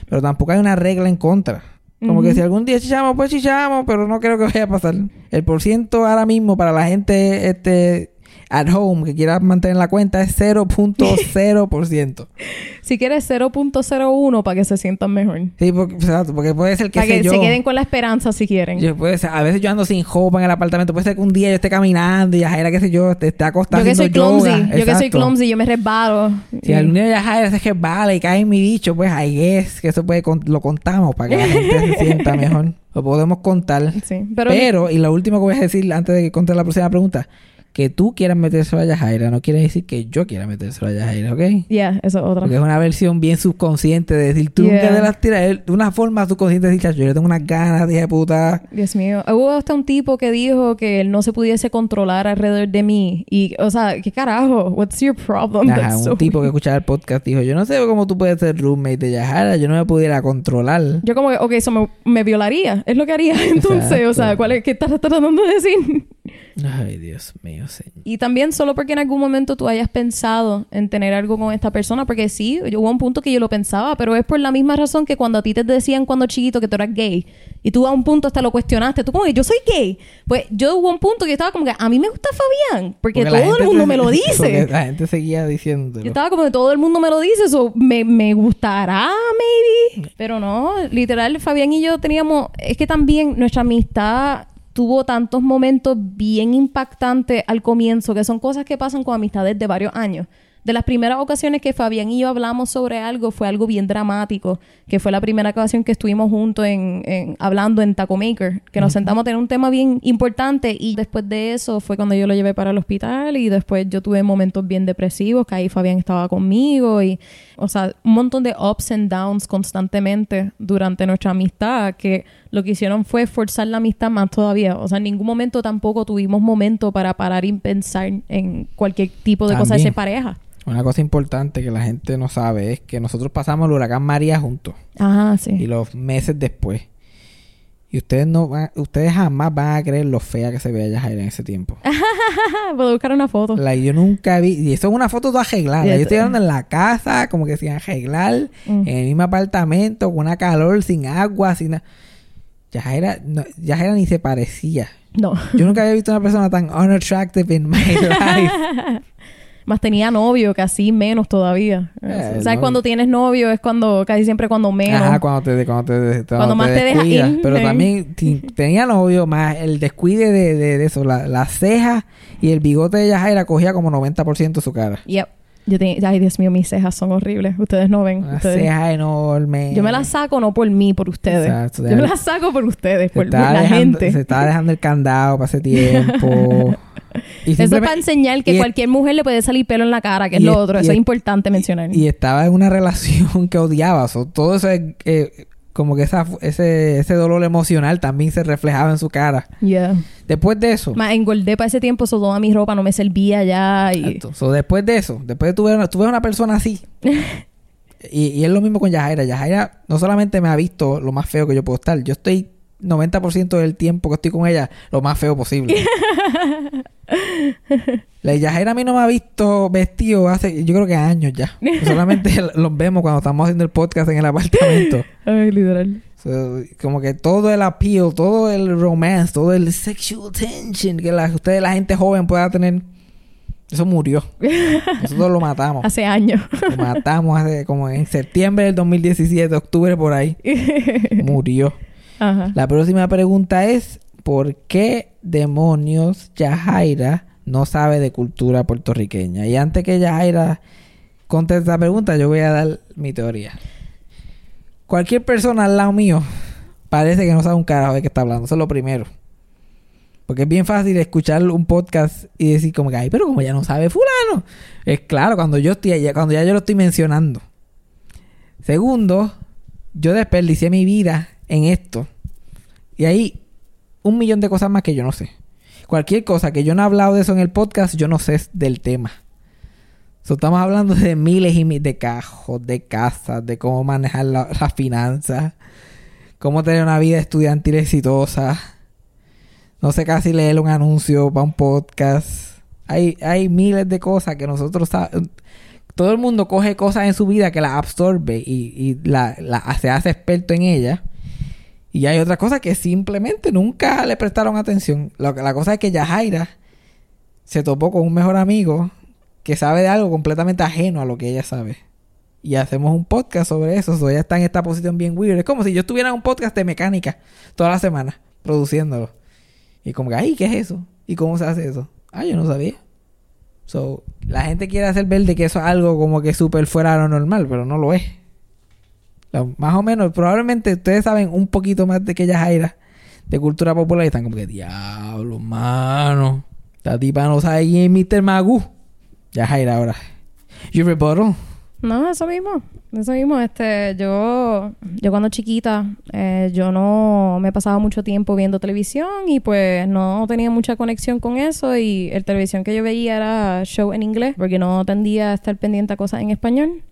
Pero tampoco hay una regla en contra. Como que si algún día chichamos, pues chichamos, pero no creo que vaya a pasar. El porciento ahora mismo para la gente este at home que quiera mantener la cuenta es 0.0%. Si quieres 0.01 para que se sientan mejor. sí, porque, exacto, porque puede ser que, Para que yo, se queden con la esperanza si quieren. yo puede ser- a veces yo ando sin ropa en el apartamento. Puede ser que un día yo esté caminando y Yajaira, qué sé yo, esté, esté acostada Yo que soy clumsy, yoga. yo que soy clumsy, yo me resbalo. Si Y- algún día Yajaira se resbala y cae en mi bicho, pues ahí es que eso puede con- lo contamos para que la gente se sienta mejor. Lo podemos contar. Sí, pero, Pero, y lo último que voy a decir antes de que contar la próxima pregunta, que tú quieras metérselo a Yajaira no quiere decir que yo quiera metérselo a Yajaira, ¿ok? Yeah, eso es otra. Porque es una versión bien subconsciente de decir, tú Yeah. nunca te las tiras. Una forma subconsciente de decir, "Chacho, yo le tengo unas ganas, dije puta. Dios mío. Hubo hasta un tipo que dijo que él no se pudiese controlar alrededor de mí. Y, o sea, ¿qué carajo? What's your problem? Ajá, That's un so tipo que weird. escuchaba el podcast dijo, yo no sé cómo tú puedes ser roommate de Yajaira, yo no me pudiera controlar. Yo como que, ok, eso me, me violaría. Es lo que haría entonces. O sea, Exacto. ¿cuál es, ¿qué estás tratando de decir? Ay, Dios mío, señor. Y también solo porque en algún momento tú hayas pensado en tener algo con esta persona, porque sí, yo- hubo un punto que yo lo pensaba, pero es por la misma razón que cuando a ti te decían cuando chiquito que tú eras gay, y tú a un punto hasta lo cuestionaste, tú como que yo soy gay, pues yo hubo un punto que estaba como que a mí me gusta Fabián, porque, todo el mundo se- me lo dice. la gente seguía diciendo. Yo estaba como que todo el mundo me lo dice, eso me, me gustará, maybe. Pero no, literal, Fabián y yo teníamos, es que también nuestra amistad tuvo tantos momentos bien impactantes al comienzo, que son cosas que pasan con amistades de varios años. De las primeras ocasiones que Fabián y yo hablamos sobre algo fue algo bien dramático, que fue la primera ocasión que estuvimos juntos en, en- hablando en Taco Maker, que nos sentamos a tener un tema bien importante y después de eso fue cuando yo lo llevé para el hospital y después yo tuve momentos bien depresivos, que ahí Fabián estaba conmigo y, o sea, un montón de ups and downs constantemente durante nuestra amistad que lo que hicieron fue forzar la amistad más todavía. O sea, en ningún momento tampoco tuvimos momento para parar y pensar en cualquier tipo de cosa de ser pareja. Una cosa importante que la gente no sabe es que nosotros pasamos el huracán María juntos Ajá, y sí. los meses después. Y ustedes no van, ustedes jamás van a creer lo fea que se veía Yajaira en ese tiempo. Puedo buscar una foto. Like, yo nunca vi, y eso es una foto toda arreglada. Yo estoy hablando en la casa, como que sin arreglar, Mm. en el mismo apartamento, con una calor, sin agua, sin nada. Yajaira, no, Yajaira ni se parecía. No. Yo nunca había visto una persona tan unattractive in my life. Más tenía novio, casi menos todavía. Eh, ¿Sabes? no. Cuando tienes novio es cuando, casi siempre cuando menos. Ajá, cuando te, cuando te, Cuando más te deja descuidas. ir, Pero eh. también tenía novio, más el descuide de, de, de eso, la, la ceja y el bigote de Yajaira cogía como 90% de su cara. Yep. Yo tenía, ay Dios mío, mis cejas son horribles. Ustedes no ven. Una ustedes- ceja enorme. Yo me las saco no por mí, por ustedes. Exacto, Yo me las saco por ustedes, por la dejando, gente. Se estaba dejando el candado para ese tiempo. Eso es para enseñar que cualquier mujer le puede salir pelo en la cara, que es lo otro. Eso es importante mencionar. Y estaba en una relación que odiaba. so, todo eso es eh, como que esa, ese, ese dolor emocional también se reflejaba en su cara. Yeah. Después de eso. Más engordé para ese tiempo, so toda mi ropa no me servía ya. Y... Exacto. So, después de eso, después de tu ver, tú ves una persona así. y, y es lo mismo con Yajaira. Yajaira no solamente me ha visto lo más feo que yo puedo estar, yo estoy 90% del tiempo que estoy con ella lo más feo posible. La Yajaira a mí no me ha visto vestido hace, yo creo que años ya. Solamente los vemos cuando estamos haciendo el podcast en el apartamento. Ay, literal. So, como que todo el appeal, todo el romance, todo el sexual tension que la, ustedes, la gente joven pueda tener, eso murió. Nosotros lo matamos. Hace años. Lo matamos hace como en septiembre del 2017, octubre por ahí. Murió. La próxima pregunta es, ¿por qué demonios Yajaira no sabe de cultura puertorriqueña? Y antes que Yajaira conteste la pregunta, yo voy a dar mi teoría. Cualquier persona al lado mío parece que no sabe un carajo de qué está hablando. Eso es lo primero. Porque es bien fácil escuchar un podcast y decir como que, ay, pero como ya no sabe fulano. Es claro, cuando yo estoy allá, cuando ya yo lo estoy mencionando. Segundo, yo desperdicié mi vida en esto. Y hay un millón de cosas más que yo no sé. Cualquier cosa que yo no he hablado de eso en el podcast, yo no sé del tema. Estamos hablando de miles y miles de cajos, de casas, de cómo manejar la- las finanzas, cómo tener una vida estudiantil exitosa. No sé casi leer un anuncio para un podcast. Hay, hay miles de cosas que nosotros sabemos. Todo el mundo coge cosas en su vida que las absorbe y, la, la- se hace experto en ellas. Y hay otras cosas que simplemente nunca le prestaron atención. Que- la cosa es que Yajaira se topó con un mejor amigo que sabe de algo completamente ajeno a lo que ella sabe. Y hacemos un podcast sobre eso. So, ella está en esta posición bien weird. Es como si yo estuviera en un podcast de mecánica toda la semana produciéndolo. Y como que, ay, ¿qué es eso? ¿Y cómo se hace eso? Ah, yo no sabía. So, la gente quiere hacer ver de que eso es algo como que súper fuera de lo normal, pero no lo es. Más o menos, probablemente ustedes saben un poquito más de que Yajaira de cultura popular y están como que, diablo, mano. La tipa no sabe quién es Mr. Magoo. Ya Jaira ahora. You rebuttal. No, eso mismo. Eso mismo. Este, yo, yo cuando chiquita, eh, yo no me pasaba mucho tiempo viendo televisión y pues no tenía mucha conexión con eso y el televisión que yo veía era show en inglés porque no tendía a estar pendiente a cosas en español.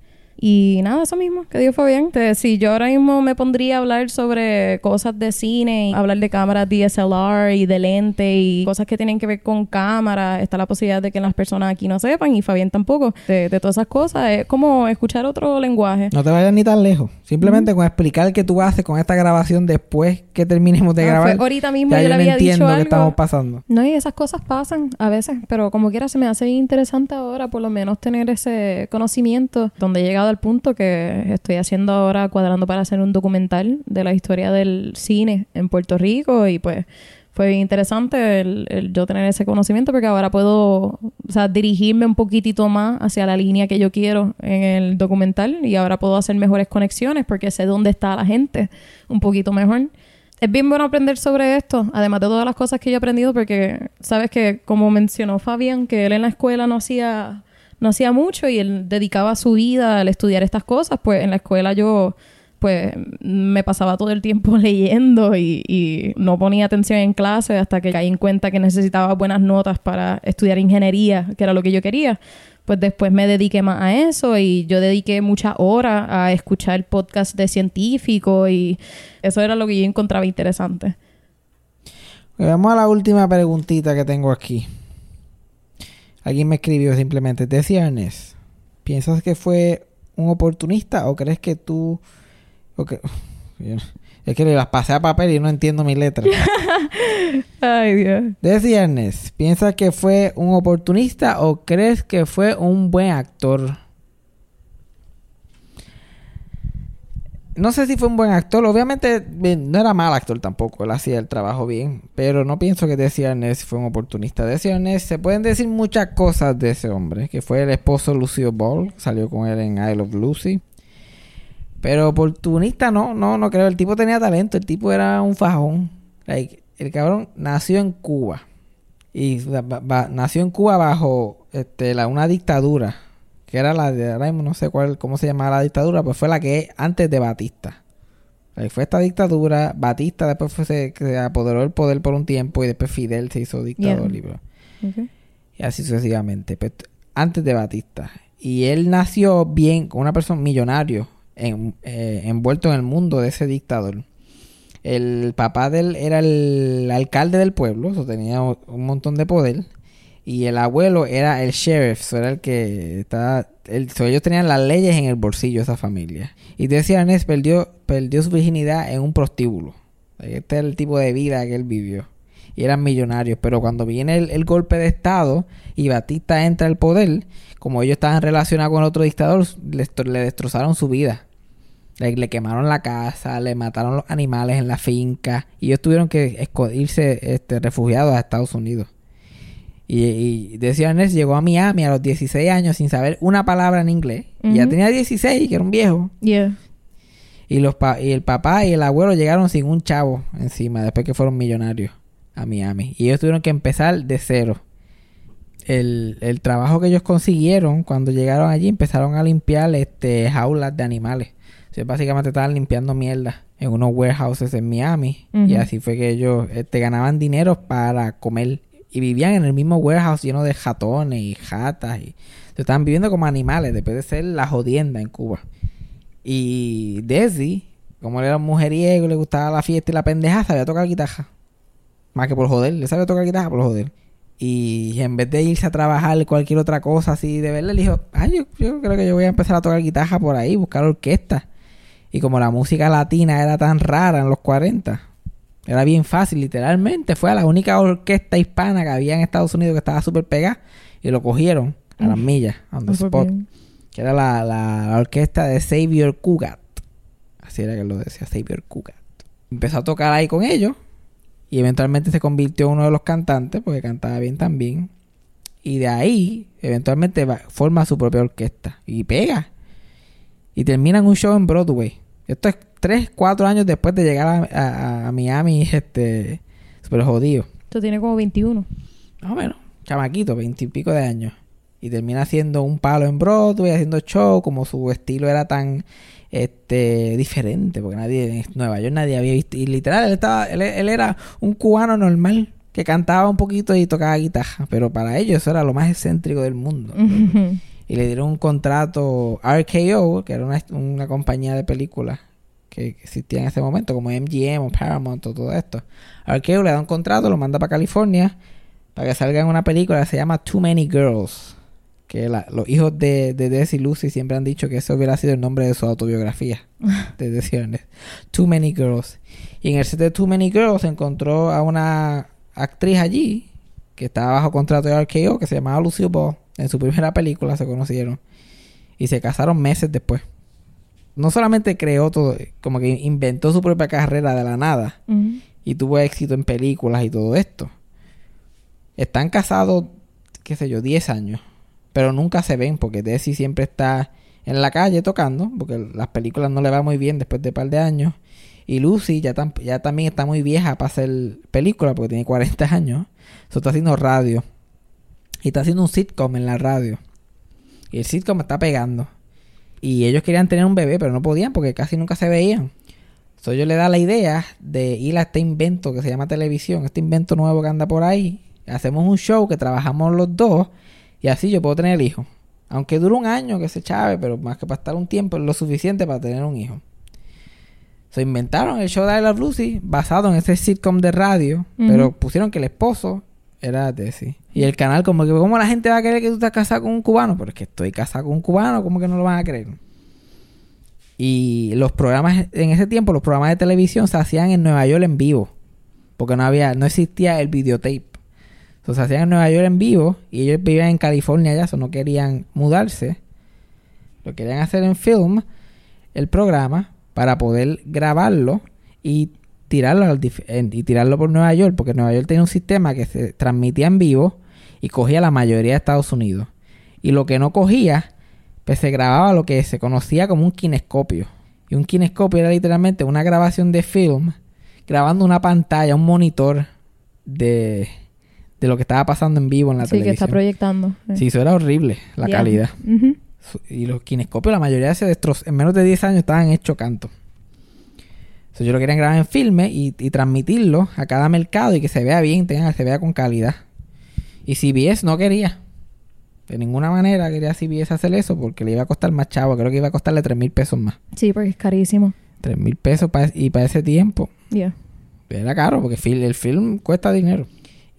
Y nada, eso mismo, que Dios fue bien. Entonces, si yo ahora mismo me pondría a hablar sobre cosas de cine, y hablar de cámaras DSLR y de lente y cosas que tienen que ver con cámara, está la posibilidad de que las personas aquí no sepan y Fabián tampoco, de, de todas esas cosas. Es como escuchar otro lenguaje. No te vayas ni tan lejos. Simplemente con explicar qué tú haces con esta grabación después que terminemos de Ah, grabar. fue ahorita mismo ya yo yo le no había dicho entiendo qué algo. estamos pasando. No, y esas cosas pasan a veces, pero como quiera se me hace bien interesante ahora por lo menos tener ese conocimiento donde he llegado al punto que estoy haciendo ahora cuadrando para hacer un documental de la historia del cine en Puerto Rico y pues fue bien interesante el, el yo tener ese conocimiento porque ahora puedo, o sea, dirigirme un poquitito más hacia la línea que yo quiero en el documental y ahora puedo hacer mejores conexiones porque sé dónde está la gente un poquito mejor. Es bien bueno aprender sobre esto, además de todas las cosas que yo he aprendido, porque sabes que, como mencionó Fabián, que él en la escuela no hacía, no hacía mucho y él dedicaba su vida al estudiar estas cosas, pues en la escuela yo pues me pasaba todo el tiempo leyendo y, no ponía atención en clase hasta que caí en cuenta que necesitaba buenas notas para estudiar ingeniería, que era lo que yo quería. Pues después me dediqué más a eso y yo dediqué muchas horas a escuchar podcasts de científicos y eso era lo que yo encontraba interesante. Vamos a la última preguntita que tengo aquí. Alguien me escribió simplemente. Decía Ernest, ¿piensas que fue un oportunista o crees que tú... o que- Es que le las pasé a papel y no entiendo mi letra. Ay, Dios. Decía Ernest, ¿piensas que fue un oportunista o crees que fue un buen actor? No sé si fue un buen actor, obviamente bien, no era mal actor tampoco, él hacía el trabajo bien, pero no pienso que Decía Ernest fue un oportunista. Decía Ernest, se pueden decir muchas cosas de ese hombre, que fue el esposo Lucio Ball, salió con él en Isle of Lucy. Pero oportunista no, no, no creo. El tipo tenía talento, el tipo era un fajón. Like, el cabrón nació en Cuba. Y nació en Cuba bajo este, la, una dictadura. Que era la de, ahora mismo no sé cuál, cómo se llamaba la dictadura, pues fue la que antes de Batista. Ahí fue esta dictadura, Batista después fue, se, se apoderó del poder por un tiempo y después Fidel se hizo dictador. Yeah. y así sucesivamente. Pero t- antes de Batista. Y él nació bien, con una persona millonario, en- eh, envuelto en el mundo de ese dictador. El papá de él era el alcalde del pueblo, o sea, tenía un montón de poder. Y el abuelo era el sheriff, era el que estaba... ellos tenían las leyes en el bolsillo, esa familia. Y decía Ernest perdió, perdió su virginidad en un prostíbulo. Este era el tipo de vida que él vivió y eran millonarios. Pero cuando viene el, el golpe de Estado y Batista entra al poder, como ellos estaban relacionados con otro dictador, le, estro- le destrozaron su vida. Le, quemaron la casa, le mataron los animales en la finca y ellos tuvieron que irse este, refugiados a Estados Unidos. Y, y decía Ernest llegó a Miami a los 16 años sin saber una palabra en inglés. Y ya tenía 16, que era un viejo. Yeah. Y, los pa- y el papá y el abuelo llegaron sin un chavo encima después que fueron millonarios a Miami. Y ellos tuvieron que empezar de cero. El, el trabajo que ellos consiguieron cuando llegaron allí empezaron a limpiar este jaulas de animales. O sea, básicamente estaban limpiando mierda en unos warehouses en Miami. Y así fue que ellos este, ganaban dinero para comer. Y vivían en el mismo warehouse lleno de jatones y jatas. Y estaban viviendo como animales después de ser la jodienda en Cuba. Y Desi, como él era un mujeriego, le gustaba la fiesta y la pendeja, sabía tocar guitarra. Más que por joder, le sabía tocar guitarra por joder. Y en vez de irse a trabajar cualquier otra cosa así de verle, le dijo, ay, yo, yo creo que yo voy a empezar a tocar guitarra por ahí, buscar orquesta. Y como la música latina era tan rara en los 40, era bien fácil, literalmente. Fue a la única orquesta hispana que había en Estados Unidos que estaba súper pegada y lo cogieron a las millas, on the spot bien. que era la, la- la orquesta de Xavier Cugat. Así era que lo decía, Xavier Cugat. Empezó a tocar ahí con ellos y eventualmente se convirtió en uno de los cantantes porque cantaba bien también. Y de ahí, eventualmente va- forma su propia orquesta y pega. Y terminan un show en Broadway. Esto es 3, 4 años después de llegar a, a- a Miami, este, super jodido. Esto tiene como 21. Más o menos. chamaquito, veintipico de años. Y termina haciendo un palo en Broadway, haciendo show, como su estilo era tan este diferente, porque nadie en Nueva York nadie había visto. Y literal, él, estaba, él, él era un cubano normal que cantaba un poquito y tocaba guitarra, pero para ellos eso era lo más excéntrico del mundo. Y le dieron un contrato RKO, que era una, una compañía de películas que existía en ese momento, como MGM o Paramount o todo esto. RKO le da un contrato, lo manda para California para que salga en una película que se llama Too Many Girls. Que la- los hijos de, de Desi y Lucy siempre han dicho que ese hubiera sido el nombre de su autobiografía. de Desi Arnaz. Too Many Girls. Y en el set de Too Many Girls encontró a una actriz allí que estaba bajo contrato de RKO que se llamaba Lucille Ball. En su primera película se conocieron. Y se casaron meses después. No solamente creó todo, como que inventó su propia carrera de la nada y tuvo éxito en películas y todo esto. Están casados, qué sé yo, 10 años, pero nunca se ven porque Desi siempre está en la calle tocando, porque las películas no le va muy bien después de un par de años. Y Lucy ya, tam- ya también está muy vieja para hacer películas porque tiene 40 años. Eso está haciendo radio. Y está haciendo un sitcom en la radio. Y el sitcom está pegando. Y ellos querían tener un bebé, pero no podían porque casi nunca se veían. So yo le da la idea de ir a este invento que se llama televisión, este invento nuevo que anda por ahí. Hacemos un show que trabajamos los dos y así yo puedo tener el hijo. Aunque dure un año que se chave, pero más que para estar un tiempo es lo suficiente para tener un hijo. Se inventaron el show de I Love Lucy basado en ese sitcom de radio, pero pusieron que el esposo era Desi. Y el canal como que, ¿cómo la gente va a creer que tú estás casado con un cubano? Pero es que estoy casado con un cubano, ¿cómo que no lo van a creer? Y los programas, en ese tiempo, los programas de televisión se hacían en Nueva York en vivo. Porque no había, no existía el videotape. Entonces se hacían en Nueva York en vivo y ellos vivían en California ya, eso no querían mudarse. Lo querían hacer en film, el programa, para poder grabarlo y tirarlo, y tirarlo por Nueva York, porque Nueva York tenía un sistema que se transmitía en vivo y cogía la mayoría de Estados Unidos. Y lo que no cogía, pues se grababa lo que se conocía como un kinescopio. Y un kinescopio era literalmente una grabación de film grabando una pantalla, un monitor de, de lo que estaba pasando en vivo en la Sí, que está televisión. proyectando. Sí, eso era horrible, la Yeah. calidad. Y los kinescopios, la mayoría se destrozó. En menos de 10 años estaban hechos canto. So, yo lo querían grabar en filme y, y transmitirlo a cada mercado y que se vea bien, tenga, se vea con calidad. Y CBS no quería. De ninguna manera quería CBS hacer eso porque le iba a costar más chavo. Creo que iba a costarle 3 mil pesos más. Sí, porque es carísimo. 3 mil pesos pa- y para ese tiempo Yeah. era caro porque el film cuesta dinero.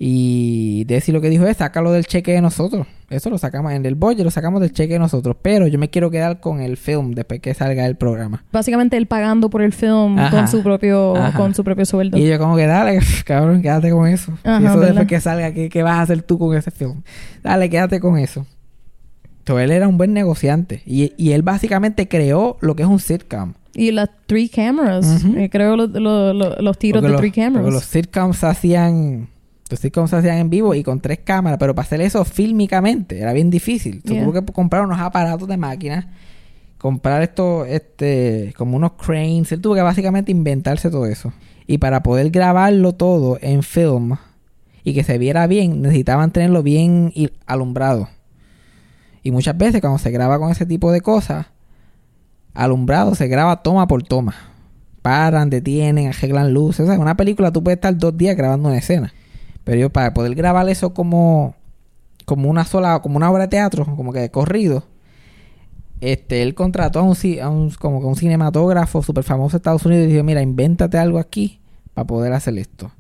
Y Desi lo que dijo es, sácalo del cheque de nosotros. Eso lo sacamos en el budget, lo sacamos del cheque de nosotros. Pero yo me quiero quedar con el film después que salga el programa. Básicamente él pagando por el film Ajá. con su propio Ajá. con su propio sueldo. Y yo como que dale, cabrón, quédate con eso. Ajá, y eso ¿verdad? después que salga, ¿qué, qué vas a hacer tú con ese film? Dale, quédate con eso. Entonces él era un buen negociante. Y, y él básicamente creó lo que es un sitcom. Y las three cameras. Ujú. Eh, creo lo- lo- lo- los tiros Porque de los- three cameras. Porque los sitcoms hacían. Los sitcoms se hacían en vivo y con tres cámaras, pero para hacer eso fílmicamente era bien difícil. Yeah. Tuvo que comprar unos aparatos de máquina, comprar esto, este, como unos cranes. Él tuvo que básicamente inventarse todo eso. Y para poder grabarlo todo en film y que se viera bien, necesitaban tenerlo bien alumbrado. Y muchas veces cuando se graba con ese tipo de cosas, alumbrado se graba toma por toma. Paran, detienen, arreglan luces. O sea, en una película tú puedes estar dos días grabando una escena. Pero yo para poder grabar eso como, como una sola, como una obra de teatro, como que de corrido, este, él contrató a un, a un, como que un cinematógrafo súper famoso de Estados Unidos y dijo, mira, invéntate algo aquí para poder hacer esto.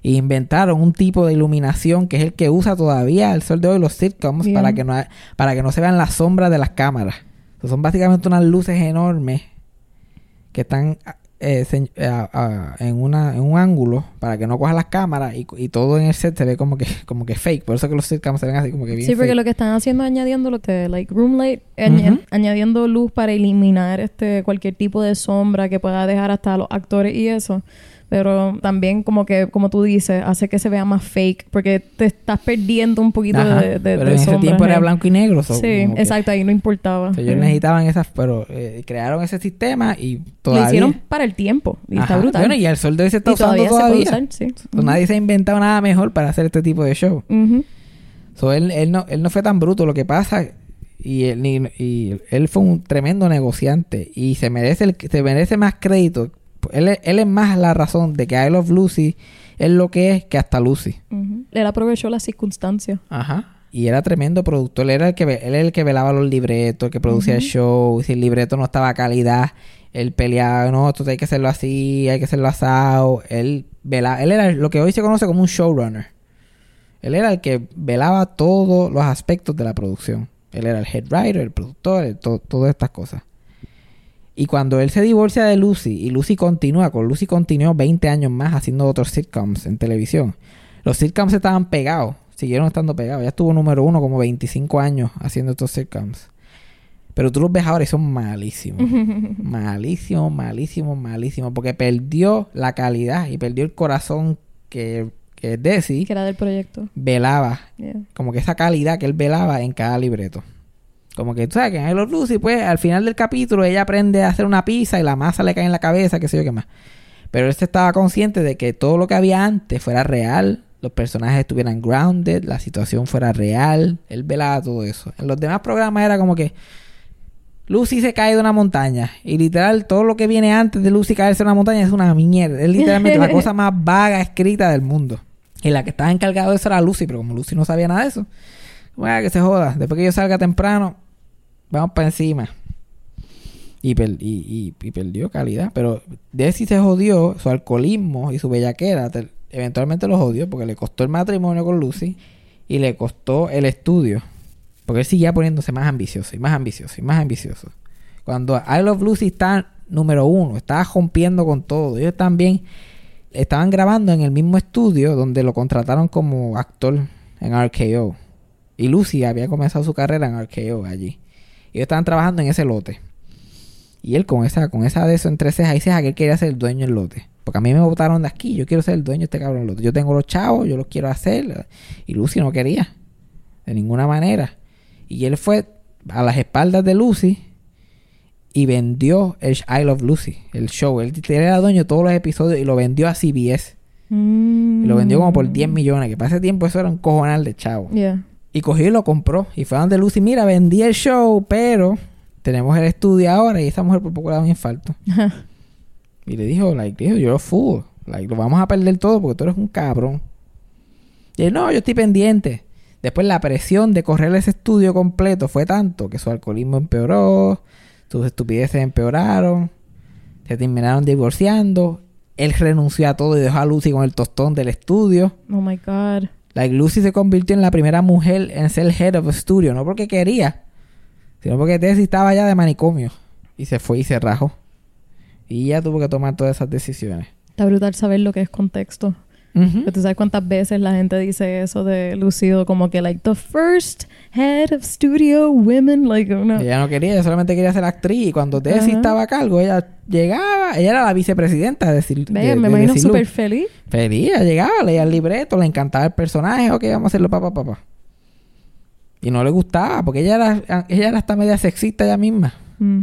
Y inventaron un tipo de iluminación que es el que usa todavía el sol de hoy los sitcoms Bien. para que no para que no se vean las sombras de las cámaras. So, son básicamente unas luces enormes que están eh, se- a- a- en una en un ángulo para que no coja las cámaras y, y todo en el set se ve como que como que fake. Por eso que los sitcoms se ven así como que bien Sí, porque fake. lo que están haciendo es añadiendo lo que, like, room light, añadiendo luz para eliminar este cualquier tipo de sombra que pueda dejar hasta los actores y eso. Pero también como que, como tú dices, hace que se vea más fake, porque te estás perdiendo un poquito Ajá. de, de, pero de en ese sombras, tiempo era blanco y negro. so, Sí, como que- exacto, ahí no importaba. ellos Sí. necesitaban esas, pero eh, crearon ese sistema y Lo todavía. hicieron para el tiempo y está brutal. Bueno, y el sol de hoy se está Y usando todavía todavía. se puede usar, sí. So, Nadie se ha inventado nada mejor para hacer este tipo de show. Ujú. So, él, él, no, él no fue tan bruto. Lo que pasa, y él, y él fue un tremendo negociante y se merece, el, se merece más crédito. Él, es- él es más la razón de que I Love Lucy es lo que es que hasta Lucy. Ujú. Él aprovechó las circunstancias. Ajá. Y era tremendo productor. Él era el que, ve- él era el que velaba los libretos, el que producía el show. Si el libreto no estaba a calidad, él peleaba, no, esto hay que hacerlo así, hay que hacerlo asado. Él velaba, él era lo que hoy se conoce como un showrunner. Él era el que velaba todos los aspectos de la producción. Él era el head writer, el productor, el to- todas estas cosas. Y cuando él se divorcia de Lucy y Lucy continúa, con Lucy continuó 20 años más haciendo otros sitcoms en televisión. Los sitcoms estaban pegados, siguieron estando pegados. Ya estuvo número uno como 25 años haciendo estos sitcoms. Pero tú los ves ahora y son malísimos. malísimos, malísimos, malísimos. Porque perdió la calidad y perdió el corazón que, que Desi que era del proyecto. velaba Yeah. como que esa calidad que él velaba en cada libreto. Como que tú sabes que en Love Lucy, pues al final del capítulo ella aprende a hacer una pizza y la masa le cae en la cabeza, qué sé yo qué más. Pero él se estaba consciente de que todo lo que había antes fuera real, los personajes estuvieran grounded, la situación fuera real, él velaba todo eso. En los demás programas era como que Lucy se cae de una montaña y literal todo lo que viene antes de Lucy caerse de una montaña es una mierda. Es literalmente la cosa más vaga escrita del mundo. Y la que estaba encargada de eso era Lucy, pero como Lucy no sabía nada de eso, bueno, que se joda. Después que yo salga temprano, vamos para encima. Y, per- y, y- y perdió calidad. Pero Desi se jodió, su alcoholismo y su bellaquera, te- eventualmente lo jodió porque le costó el matrimonio con Lucy y le costó el estudio. Porque él seguía poniéndose más ambicioso y más ambicioso y más ambicioso. Cuando I Love Lucy está número uno, estaba rompiendo con todo. Ellos también estaban grabando en el mismo estudio donde lo contrataron como actor en RKO. Y Lucy había comenzado su carrera en RKO allí. Y ellos estaban trabajando en ese lote. Y él con esa, con esa de eso entre cejas y cejas que él quería ser el dueño del lote. Porque a mí me votaron de aquí, yo quiero ser el dueño de este cabrón lote. Yo tengo los chavos, yo los quiero hacer. Y Lucy no quería. De ninguna manera. Y él fue a las espaldas de Lucy y vendió el I Love Lucy, el show. Él, él era dueño de todos los episodios y lo vendió a CBS. Mm. Y lo vendió como por 10 millones, que para ese tiempo eso era un cojonal de chavo. Yeah. Y cogió y lo compró. Y fue donde Lucy, mira, vendí el show, pero tenemos el estudio ahora y esa mujer por poco le da un infarto. Y le dijo, like, dijo, you're a fool. Like, lo vamos a perder todo porque tú eres un cabrón. Y él, no, yo estoy pendiente. Después la presión de correr ese estudio completo fue tanto que su alcoholismo empeoró, sus estupideces empeoraron, se terminaron divorciando. Él renunció a todo y dejó a Lucy con el tostón del estudio. Oh my God. Like Lucy se convirtió en la primera mujer en ser head of studio, no porque quería, sino porque Desi estaba ya de manicomio y se fue y se rajó. Y ella tuvo que tomar todas esas decisiones. Está brutal saber lo que es contexto. Ujú. Que ¿Tú sabes cuántas veces la gente dice eso de Lucido? Como que, like, the first head of studio women. Like, una... Ella no quería, ella solamente quería ser actriz. Y cuando Desi estaba a cargo, ella llegaba, ella era la vicepresidenta de, Sil- Ve, de- me de imagino súper feliz. Feliz, ella llegaba, leía el libreto, le encantaba el personaje, ok, vamos a hacerlo papá, papá. Y no le gustaba, porque ella era, ella era hasta media sexista ella misma. Mm.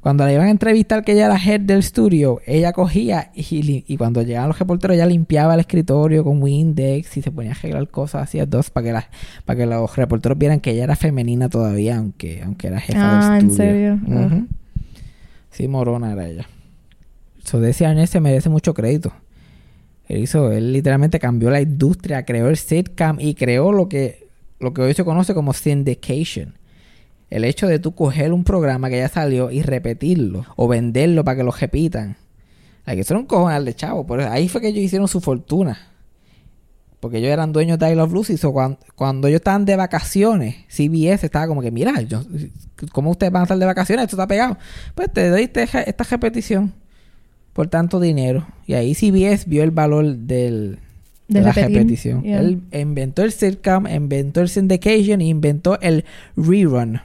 Cuando la iban a entrevistar que ella era head del estudio, ella cogía y, y cuando llegaban los reporteros, ella limpiaba el escritorio con Windex y se ponía a arreglar cosas así a dos para que, las para que los reporteros vieran que ella era femenina todavía, aunque, aunque era jefa Ah, del ¿en estudio. serio? Ah. Ujú. Sí, morona era ella. So, Desi Arnaz se merece mucho crédito. Él hizo, él literalmente cambió la industria, creó el sitcom y creó lo que, lo que hoy se conoce como syndication. El hecho de tú coger un programa que ya salió y repetirlo o venderlo para que lo repitan. Hay que ser un cojonal de chavo. Por eso, ahí fue que ellos hicieron su fortuna. Porque ellos eran dueños de I Love Lucy. So, cuando, cuando ellos estaban de vacaciones, CBS estaba como que, mira, yo, ¿cómo ustedes van a estar de vacaciones? Esto está pegado. Pues te doy este- esta repetición por tanto dinero. Y ahí CBS vio el valor del, de, De la repetición. yeah. Él inventó el sitcom, inventó el syndication y inventó el rerun.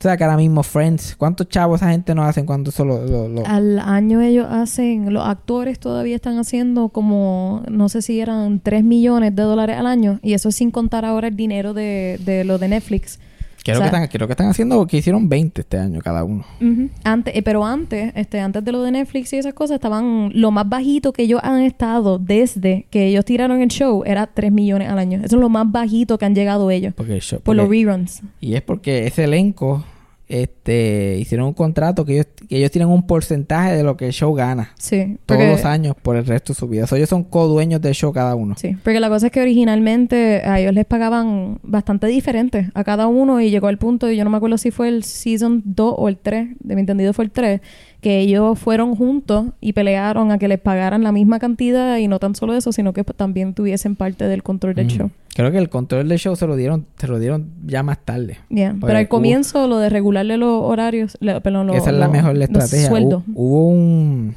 O sea que ahora mismo Friends, ¿cuántos chavos esa gente no hacen cuando solo lo, lo- Al año ellos hacen, los actores todavía están haciendo como, no sé si eran 3 millones de dólares al año. Y eso es sin contar ahora el dinero de, de lo de Netflix. Creo, O sea, que están, creo que están haciendo que hicieron 20 este año cada uno. Ujú. Antes, eh, pero antes, este, antes de lo de Netflix y esas cosas, estaban lo más bajito que ellos han estado desde que ellos tiraron el show era 3 millones al año. Eso es lo más bajito que han llegado ellos. Porque el show- Por los porque- reruns. y es porque ese elenco este, hicieron un contrato que ellos, que ellos tienen un porcentaje de lo que el show gana Sí. todos los años por el resto de su vida. O sea, ellos son co-dueños del show cada uno. Sí, porque la cosa es que originalmente a ellos les pagaban bastante diferente a cada uno y llegó al punto, y yo no me acuerdo si fue el season 2 o el 3, de mi entendido fue el 3, que ellos fueron juntos y pelearon a que les pagaran la misma cantidad y no tan solo eso, sino que pues, también tuviesen parte del control del Mm. show. Creo que el control del show se lo dieron, se lo dieron ya más tarde. Yeah. Oye, Pero al hubo- comienzo lo de regularle los horarios, le- perdón, los, Esa es la mejor estrategia. Hubo un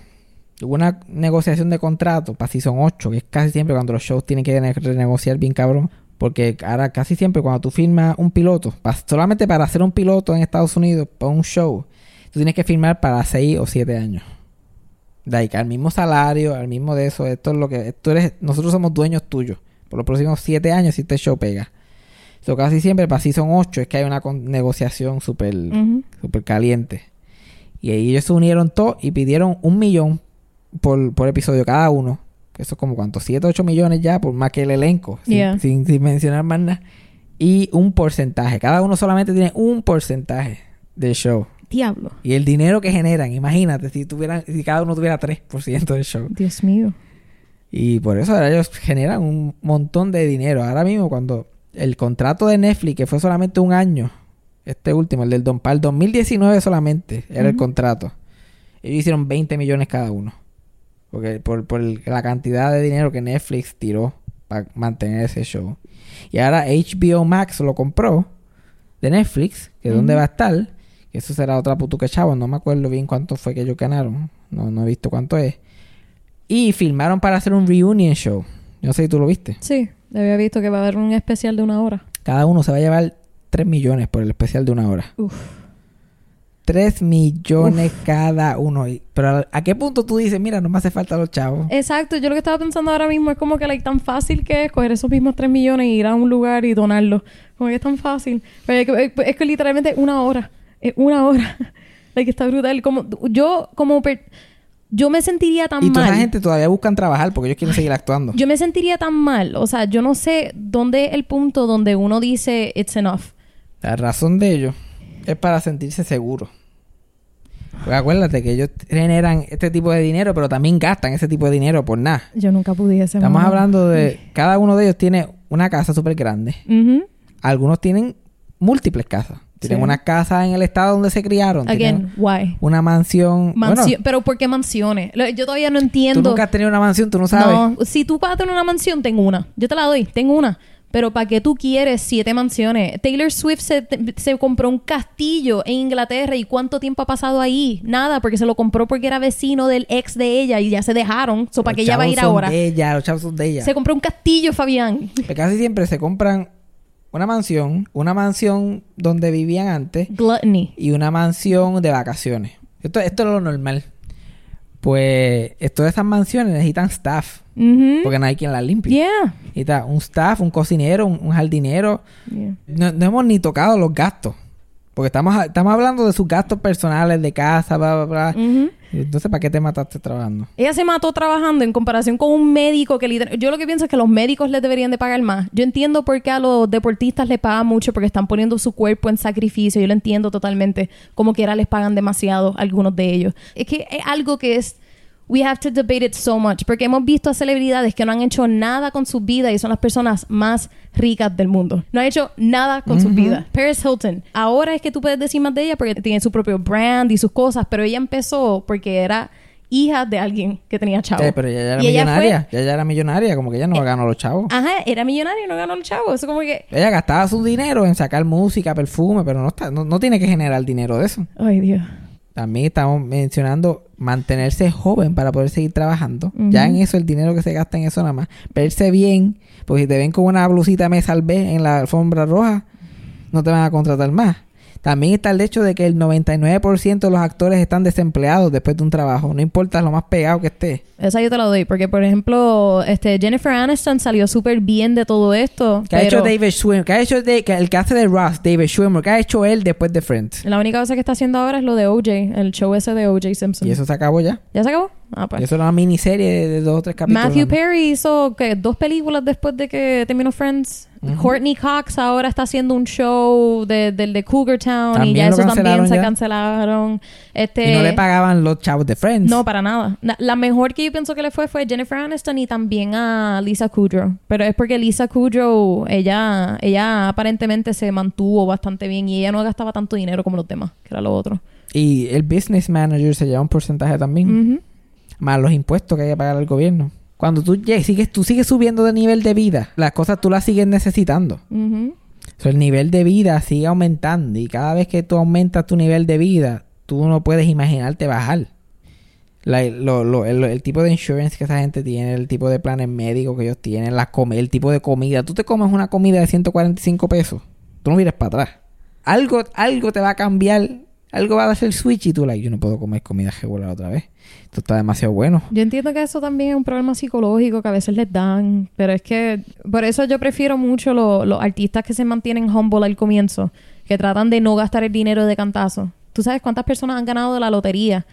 hubo una negociación de contrato para Season 8, que es casi siempre cuando los shows tienen que ne- renegociar bien cabrón. Porque ahora casi siempre cuando tú firmas un piloto, pa- solamente para hacer un piloto en Estados Unidos, para un show, tú tienes que firmar para 6 o 7 años. De ahí que al mismo salario, al mismo de eso, esto es lo que... Tú eres, nosotros somos dueños tuyos. Por los próximos 7 años si este show pega. So, casi siempre para Season 8 es que hay una con- negociación súper Ujú. súper caliente. Y ahí ellos se unieron todos y pidieron un millón por, por episodio cada uno. Que eso es como cuánto, 7 8 millones ya, por más que el elenco, sin, sin mencionar más nada. Y un porcentaje. Cada uno solamente tiene un porcentaje del show. Diablo. Y el dinero que generan, imagínate, si tuvieran, si cada uno tuviera 3% del show. Dios mío. Y por eso ahora ellos generan un montón de dinero. Ahora mismo cuando el contrato de Netflix, que fue solamente un año, este último, el del Don para el 2019 solamente, era el contrato. Ellos hicieron 20 millones cada uno. Porque por, por la cantidad de dinero que Netflix tiró para mantener ese show. Y ahora HBO Max lo compró de Netflix, que es donde va a estar. Eso será otra putuca chavo. No me acuerdo bien cuánto fue que ellos ganaron. No, no he visto cuánto es. Y filmaron para hacer un reunion show. No sé si tú lo viste. Sí, había visto que va a haber un especial de una hora. Cada uno se va a llevar 3 millones por el especial de una hora. Uf. 3 millones cada uno. Pero ¿a- ¿a qué punto tú dices, mira, no me hace falta los chavos? Exacto, yo lo que estaba pensando ahora mismo es como que like, tan fácil que es coger esos mismos 3 millones y ir a un lugar y donarlos. Como que es tan fácil. Pero es, que, es- que literalmente una hora. Es una hora. like, está brutal. Como, yo, como. per- yo me sentiría tan Y toda mal. esa gente todavía buscan trabajar porque ellos quieren seguir actuando. Yo me sentiría tan mal. O sea, yo no sé dónde es el punto donde uno dice it's enough. La razón de ellos es para sentirse seguros. Pues acuérdate que ellos generan este tipo de dinero, pero también gastan ese tipo de dinero por nada. Yo nunca pudiese. Estamos mamá. hablando de... Cada uno de ellos tiene una casa súper grande. Algunos tienen múltiples casas. Tienen Sí. una casa en el estado donde se criaron. Again, why? una mansión. Bueno, Pero ¿por qué mansiones? Yo todavía no tú entiendo. nunca has tenido una mansión, tú no sabes. No, si tú vas a tener una mansión, tengo una. Yo te la doy, tengo una. Pero ¿para qué tú quieres siete mansiones? Taylor Swift se, se compró un castillo en Inglaterra y ¿cuánto tiempo ha pasado ahí? Nada, porque se lo compró porque era vecino del ex de ella y ya se dejaron. So, ¿Para qué ella va a ir son ahora? De ella, los chavos son de ella. Se compró un castillo, Fabián. Casi siempre se compran una mansión, una mansión donde vivían antes Gluttony. y una mansión de vacaciones. Esto, esto es lo normal. Pues todas esas mansiones necesitan staff. Ujú. Porque no hay quien las limpie. Yeah. Necesita un staff, un cocinero, un, un jardinero. Yeah. No, no hemos ni tocado los gastos. Porque estamos, estamos hablando de sus gastos personales, de casa, bla, bla, bla. Ujú. Entonces, ¿para qué te mataste trabajando? Ella se mató trabajando en comparación con un médico que literal- yo lo que pienso es que los médicos les deberían de pagar más. Yo entiendo por qué a los deportistas les pagan mucho porque están poniendo su cuerpo en sacrificio. Yo lo entiendo totalmente. Como quiera les pagan demasiado algunos de ellos. Es que es algo que es we have to debate it so much porque hemos visto a celebridades que no han hecho nada con su vida y son las personas más ricas del mundo. No han hecho nada con su vida. Paris Hilton. Ahora es que tú puedes decir más de ella porque tiene su propio brand y sus cosas, pero ella empezó porque era hija de alguien que tenía chavo. Sí, pero ella ya era Y ella millonaria. Ya era millonaria. Como que ella no ganó los chavos. Ajá, era millonaria y no ganó el chavo. Eso como que... Ella gastaba su dinero en sacar música, perfume, pero no, está, no, no tiene que generar dinero de eso. Ay, Dios. También estamos mencionando mantenerse joven para poder seguir trabajando. Ya en eso, el dinero que se gasta en eso nada más. Verse bien, porque si te ven con una blusita me salvé en la alfombra roja, no te van a contratar más. También está el hecho de que el 99% de los actores están desempleados después de un trabajo. No importa lo más pegado que esté. Esa yo te la doy, porque por ejemplo, este Jennifer Aniston salió súper bien de todo esto. ¿Qué ha hecho David Schwimmer? ¿Qué ha hecho de- que el que hace de Ross, David Schwimmer? ¿Qué ha hecho él después de Friends? La única cosa que está haciendo ahora es lo de OJ, el show ese de OJ Simpson. Y eso se acabó ya. ¿Ya se acabó? Ah, Y pues. eso era una miniserie de, de dos o tres capítulos. Matthew. Perry hizo ¿qué? dos películas después de que terminó Friends. Courtney Cox ahora está haciendo un show de, del de Cougar Town y ya eso también se ya. cancelaron. Este, Y no le pagaban los chavos de Friends. No, para nada. La, la mejor que yo pienso que le fue fue Jennifer Aniston y también a Lisa Kudrow. Pero es porque Lisa Kudrow, ella, ella aparentemente se mantuvo bastante bien y ella no gastaba tanto dinero como los demás, que era lo otro. Y el business manager se lleva un porcentaje también. Más los impuestos que hay que pagar al gobierno. Cuando tú sigues, tú sigues subiendo de nivel de vida, las cosas tú las sigues necesitando. Sea, el nivel de vida sigue aumentando y cada vez que tú aumentas tu nivel de vida, tú no puedes imaginarte bajar. La- lo- lo- el, el tipo de insurance que esa gente tiene, el tipo de planes médicos que ellos tienen, la el tipo de comida. Tú te comes una comida de 145 pesos, tú no vienes para atrás. Algo, algo te va a cambiar, algo va a hacer el switch y tú, like, yo no puedo comer comida regular otra vez. Esto está demasiado bueno. Yo entiendo que eso también es un problema psicológico que a veces les dan, pero es que por eso yo prefiero mucho lo- los artistas que se mantienen humble al comienzo, que tratan de no gastar el dinero de cantazo. ¿Tú sabes cuántas personas han ganado de la lotería?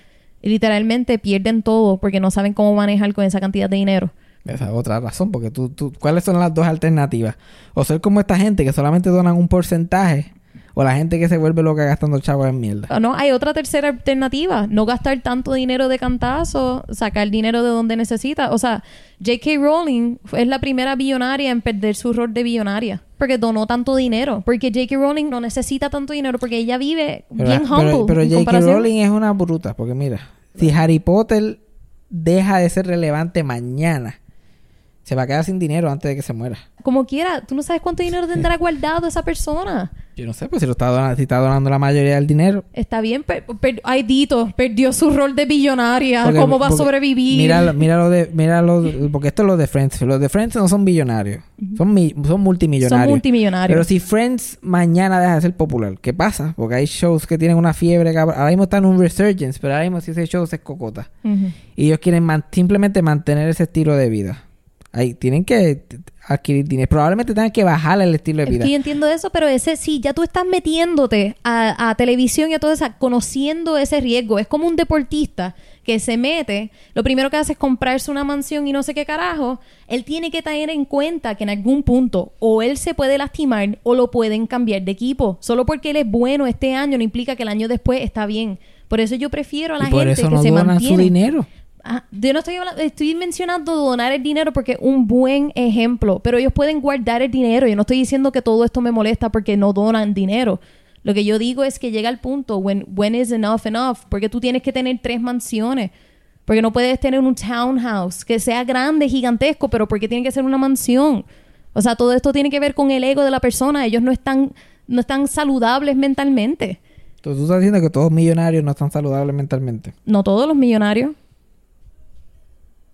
Y literalmente pierden todo porque no saben cómo manejar con esa cantidad de dinero. Esa es otra razón, porque tú, tú, ¿cuáles son las dos alternativas? O ser como esta gente que solamente donan un porcentaje, o la gente que se vuelve loca gastando chavos en mierda. Ah, No, hay otra tercera alternativa. No gastar tanto dinero de cantazo, sacar dinero de donde necesita. O sea, J.K. Rowling es la primera billonaria en perder su rol de billonaria. Porque donó tanto dinero. Porque J.K. Rowling no necesita tanto dinero porque ella vive Pero, bien humble. pero J.K. Rowling es una bruta, porque mira, si Harry Potter deja de ser relevante mañana, se va a quedar sin dinero antes de que se muera. Como quiera, tú no sabes cuánto dinero tendrá guardado esa persona. Yo no sé, pues si lo está donando, si está donando la mayoría del dinero. Está bien, per- per- ay, Dito, perdió su rol de billonaria. Porque- ¿Cómo va a sobrevivir? Mira, lo- mira lo de, mira lo porque esto es lo de Friends. Los de Friends no son billonarios, son, mi- son multimillonarios. Son multimillonarios. Pero si Friends mañana deja de ser popular, ¿qué pasa? Porque hay shows que tienen una fiebre, cabrón. Ahora mismo están en un resurgence, pero ahora mismo si ese show se es cocota. Y ellos quieren man- simplemente mantener ese estilo de vida. Ahí tienen que adquirir dinero. Probablemente tengan que bajar el estilo de vida. que yo entiendo eso, pero ese sí, ya tú estás metiéndote a, a televisión y a todo eso, conociendo ese riesgo. Es como un deportista que se mete, lo primero que hace es comprarse una mansión y no sé qué carajo. Él tiene que tener en cuenta que en algún punto o él se puede lastimar o lo pueden cambiar de equipo. Solo porque él es bueno este año no implica que el año después está bien. Por eso yo prefiero a la y por gente eso que no se donan mantiene. su dinero. Ah, yo no estoy hablando, estoy mencionando donar el dinero porque es un buen ejemplo, pero ellos pueden guardar el dinero. Yo no estoy diciendo que todo esto me molesta porque no donan dinero. Lo que yo digo es que llega el punto when, when is enough enough, porque tú tienes que tener tres mansiones. Porque no puedes tener un townhouse que sea grande, gigantesco, pero porque tiene que ser una mansión. O sea, todo esto tiene que ver con el ego de la persona. Ellos no están, no están saludables mentalmente. Entonces tú estás diciendo que todos millonarios no están saludables mentalmente. No todos los millonarios.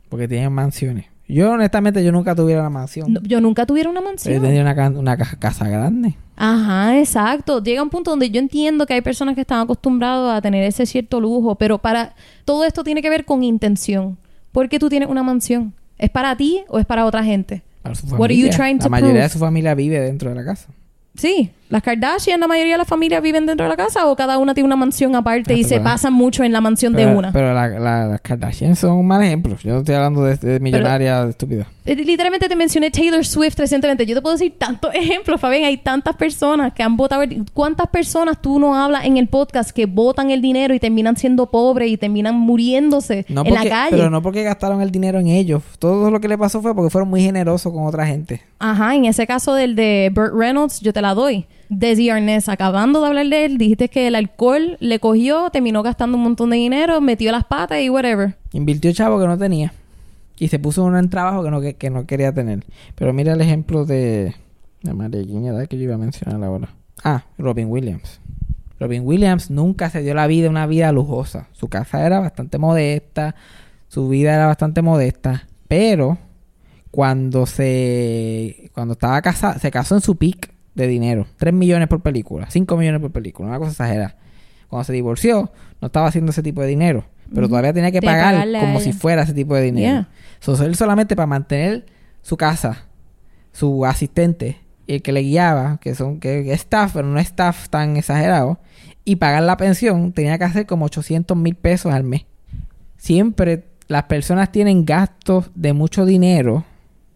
Porque tienen mansiones. Yo honestamente yo nunca tuviera una mansión. No, yo nunca tuviera una mansión. yo tendría una, ca- una ca- casa grande. Ajá, exacto. Llega un punto donde yo entiendo que hay personas que están acostumbrados a tener ese cierto lujo, pero para todo esto tiene que ver con intención. ¿Por qué tú tienes una mansión? ¿Es para ti o es para otra gente? Para su What are you familia. trying la to mayoría prove? de su familia vive dentro de la casa. Sí, las Kardashian, la mayoría de las familias viven dentro de la casa o cada una tiene una mansión aparte y se para- pasan mucho en la mansión de una. pero la- la- las Kardashian son un mal ejemplo. Yo no estoy hablando de, de millonaria estúpida. Eh, Literalmente te mencioné Taylor Swift recientemente. Yo te puedo decir tantos ejemplos, Fabián. Hay tantas personas que han votado. ¿Cuántas personas tú no hablas en el podcast que votan el dinero y terminan siendo pobres y terminan muriéndose No en la calle? Pero no porque gastaron el dinero en ellos. Todo lo que le pasó fue porque fueron muy generosos con otra gente. Ajá, en ese caso del de Burt Reynolds, yo te la doy. Desi Arnaz, acabando de hablar de él, dijiste que el alcohol le cogió, terminó gastando un montón de dinero, metió las patas y whatever. Invirtió chavo que no tenía. Y se puso uno en trabajo que no, que, que no quería tener. Pero mira el ejemplo de... De ¿quién era que yo iba a mencionar ahora? Ah, Robin Williams. Robin Williams nunca se dio la vida una vida lujosa. Su casa era bastante modesta. Su vida era bastante modesta. Pero cuando se... Cuando estaba casado... Se casó en su peak. De dinero. 3 millones por película, 5 millones por película, una cosa exagerada. Cuando se divorció, no estaba haciendo ese tipo de dinero, pero todavía tenía que pagar como si fuera ese tipo de dinero. So, él solamente para mantener su casa, su asistente y el que le guiaba, que son que es staff, pero no staff tan exagerado, y pagar la pensión, tenía que hacer como 800 mil pesos al mes. Siempre las personas tienen gastos de mucho dinero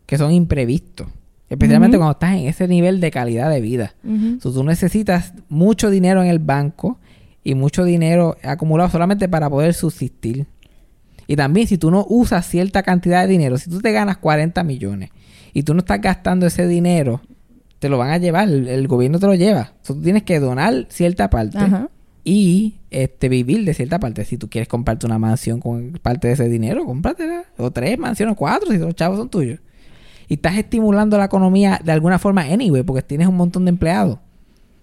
que son imprevistos. Especialmente cuando estás en ese nivel de calidad de vida. Ujú. So, tú necesitas mucho dinero en el banco y mucho dinero acumulado solamente para poder subsistir. Y también si tú no usas cierta cantidad de dinero, si tú te ganas 40 millones y tú no estás gastando ese dinero, te lo van a llevar, el, el gobierno te lo lleva. So, tú tienes que donar cierta parte Ajá. y este vivir de cierta parte. Si tú quieres comprarte una mansión con parte de ese dinero, cómpratela. O tres mansiones, cuatro, si los chavos son tuyos. Y estás estimulando la economía de alguna forma anyway, porque tienes un montón de empleados.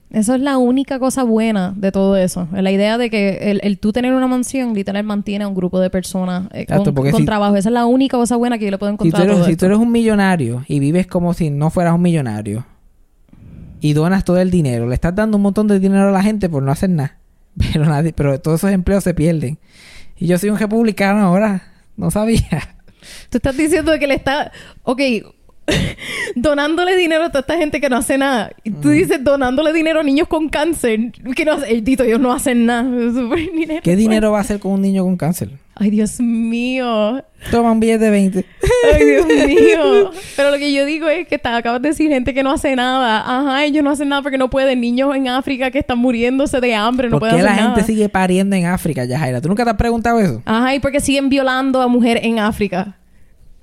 Eso es la única cosa buena de todo eso. La idea de que el, el tú tener una mansión literal mantiene a un grupo de personas eh, Exacto, con, si- trabajo. Esa es la única cosa buena que yo le puedo Si encontrar tú, a eres, todo si tú eres un millonario y vives como si no fueras un millonario y donas todo el dinero, le estás dando un montón de dinero a la gente por no hacer nada. Pero nadie, pero todos esos empleos se pierden. Y yo soy un republicano ahora, no sabía. Tú estás diciendo que le está... Ok, donándole dinero a toda esta gente que no hace nada. Y Mm. tú dices donándole dinero a niños con cáncer. Que no hace- Dito, ellos no hacen nada. Dinero. ¿Qué dinero va a hacer con un niño con cáncer? Ay, Dios mío. Toma un billete de 20. Ay, Dios mío. Pero lo que yo digo es que acabas de decir gente que no hace nada. Ajá, ellos no hacen nada porque no pueden. Niños en África que están muriéndose de hambre, no ¿Por pueden qué hacer la nada. gente sigue pariendo en África, Yajaira? ¿Tú nunca te has preguntado eso? Ajá, y porque siguen violando a mujer en África.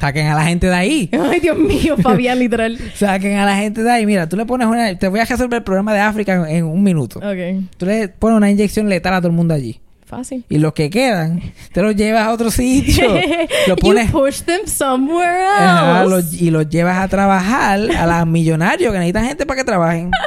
Saquen a la gente de ahí. Ay, Dios mío, Fabián, literal. Saquen a la gente de ahí. Mira, tú le pones una... Te voy a resolver el problema de África en, en un minuto. Ok, Tú le pones una inyección letal a todo el mundo allí. fácil. Y los que quedan, te los llevas a otro sitio. lo pones... You push them somewhere Ajá, else. los- y los llevas a trabajar a los millonarios que necesitan gente para que trabajen.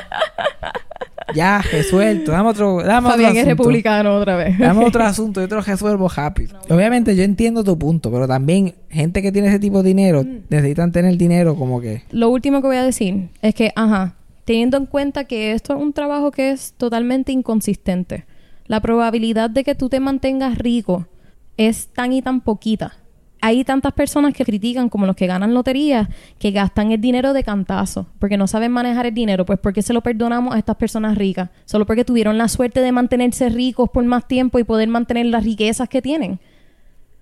ya, resuelto. Dame otro, dame otro Fabián es asunto. republicano otra vez. Dame otro asunto, yo te lo resuelvo happy. Obviamente yo entiendo tu punto, pero también gente que tiene ese tipo de dinero Mm. necesitan tener dinero como que... Lo último que voy a decir es que, ajá, teniendo en cuenta que esto es un trabajo que es totalmente inconsistente, la probabilidad de que tú te mantengas rico es tan y tan poquita. Hay tantas personas que critican, como los que ganan lotería, que gastan el dinero de cantazo, porque no saben manejar el dinero. Pues, ¿por qué se lo perdonamos a estas personas ricas? Solo porque tuvieron la suerte de mantenerse ricos por más tiempo y poder mantener las riquezas que tienen.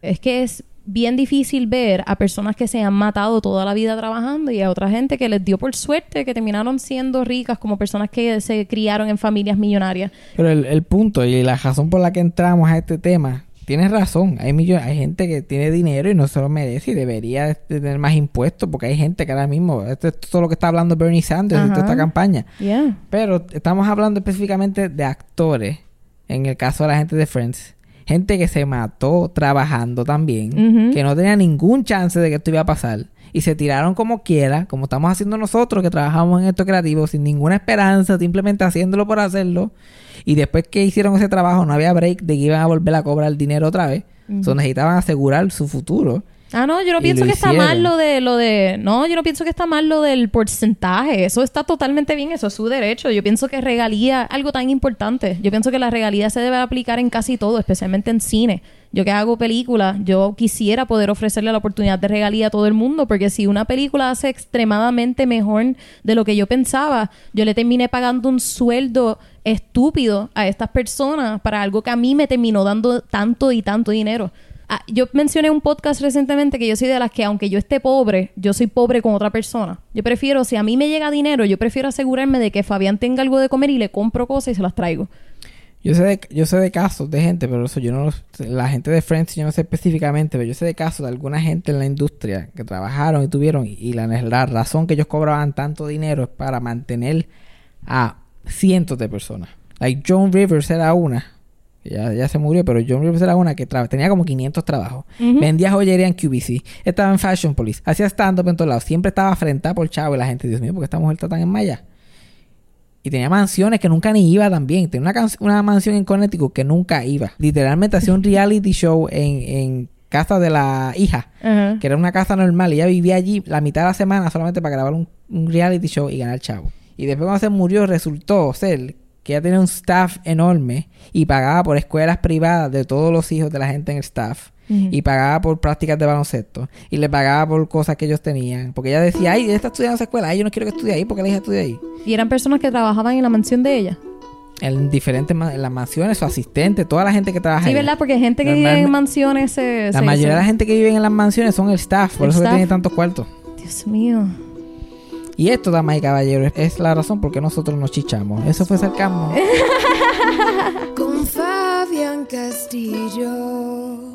Es que es bien difícil ver a personas que se han matado toda la vida trabajando y a otra gente que les dio por suerte que terminaron siendo ricas como personas que se criaron en familias millonarias. Pero el, el punto y la razón por la que entramos a este tema, tienes razón. Hay, millo- hay gente que tiene dinero y no se lo merece y debería de tener más impuestos porque hay gente que ahora mismo... Esto es todo lo que está hablando Bernie Sanders en toda esta campaña. Yeah. Pero estamos hablando específicamente de actores. En el caso de la gente de Friends. Gente que se mató trabajando también. Que no tenía ningún chance de que esto iba a pasar. Y se tiraron como quiera. Como estamos haciendo nosotros que trabajamos en esto creativo. Sin ninguna esperanza. Simplemente haciéndolo por hacerlo. Y después que hicieron ese trabajo no había break de que iban a volver a cobrar el dinero otra vez. So, necesitaban asegurar su futuro. Ah, no, yo no pienso que está mal lo de lo de no, yo no pienso que está mal lo del porcentaje. Eso está totalmente bien, eso es su derecho. Yo pienso que regalía algo tan importante. Yo pienso que la regalía se debe aplicar en casi todo, especialmente en cine. Yo que hago películas, yo quisiera poder ofrecerle la oportunidad de regalía a todo el mundo, porque si una película hace extremadamente mejor de lo que yo pensaba, yo le terminé pagando un sueldo estúpido a estas personas para algo que a mí me terminó dando tanto y tanto dinero. Ah, yo mencioné un podcast recientemente que yo soy de las que aunque yo esté pobre, yo soy pobre con otra persona. Yo prefiero, si a mí me llega dinero, yo prefiero asegurarme de que Fabián tenga algo de comer y le compro cosas y se las traigo. Yo sé de, yo sé de casos de gente, pero eso yo no la gente de Friends yo no sé específicamente, pero yo sé de casos de alguna gente en la industria que trabajaron y tuvieron y la, la razón que ellos cobraban tanto dinero es para mantener a cientos de personas. Like Joan Rivers era una, ya, ya se murió, pero Joan Rivers era una que tenía como 500 trabajos. Vendía joyería en QVC, estaba en Fashion Police, hacía stand-up en todos lados, siempre estaba afrentada por chavo y la gente, Dios mío, porque esta mujer está tan en malla? Y tenía mansiones que nunca ni iba también. Tenía una, una mansión en Connecticut que nunca iba. Literalmente hacía un reality show en, en casa de la hija, que era una casa normal. Y ella vivía allí la mitad de la semana solamente para grabar un, un reality show y ganar chavo. Y después cuando se murió resultó ser que ella tenía un staff enorme y pagaba por escuelas privadas de todos los hijos de la gente en el staff. Y pagaba por prácticas de baloncesto. Y le pagaba por cosas que ellos tenían. Porque ella decía, ay, ella está estudiando en esa escuela. Ay, yo no quiero que estudie ahí porque la hija estudia ahí. Y eran personas que trabajaban en la mansión de ella. En diferentes ma- en las mansiones, su asistente, toda la gente que trabaja Sí, ahí. ¿verdad? Porque gente que vive en mansiones se... La se- mayoría de la gente que vive en las mansiones son el staff. Por El eso que tiene tantos cuartos. Dios mío. Y esto, damas y caballeros, es la razón por qué nosotros nos chichamos. Eso fue sarcasmo. Con Fabián Castillo.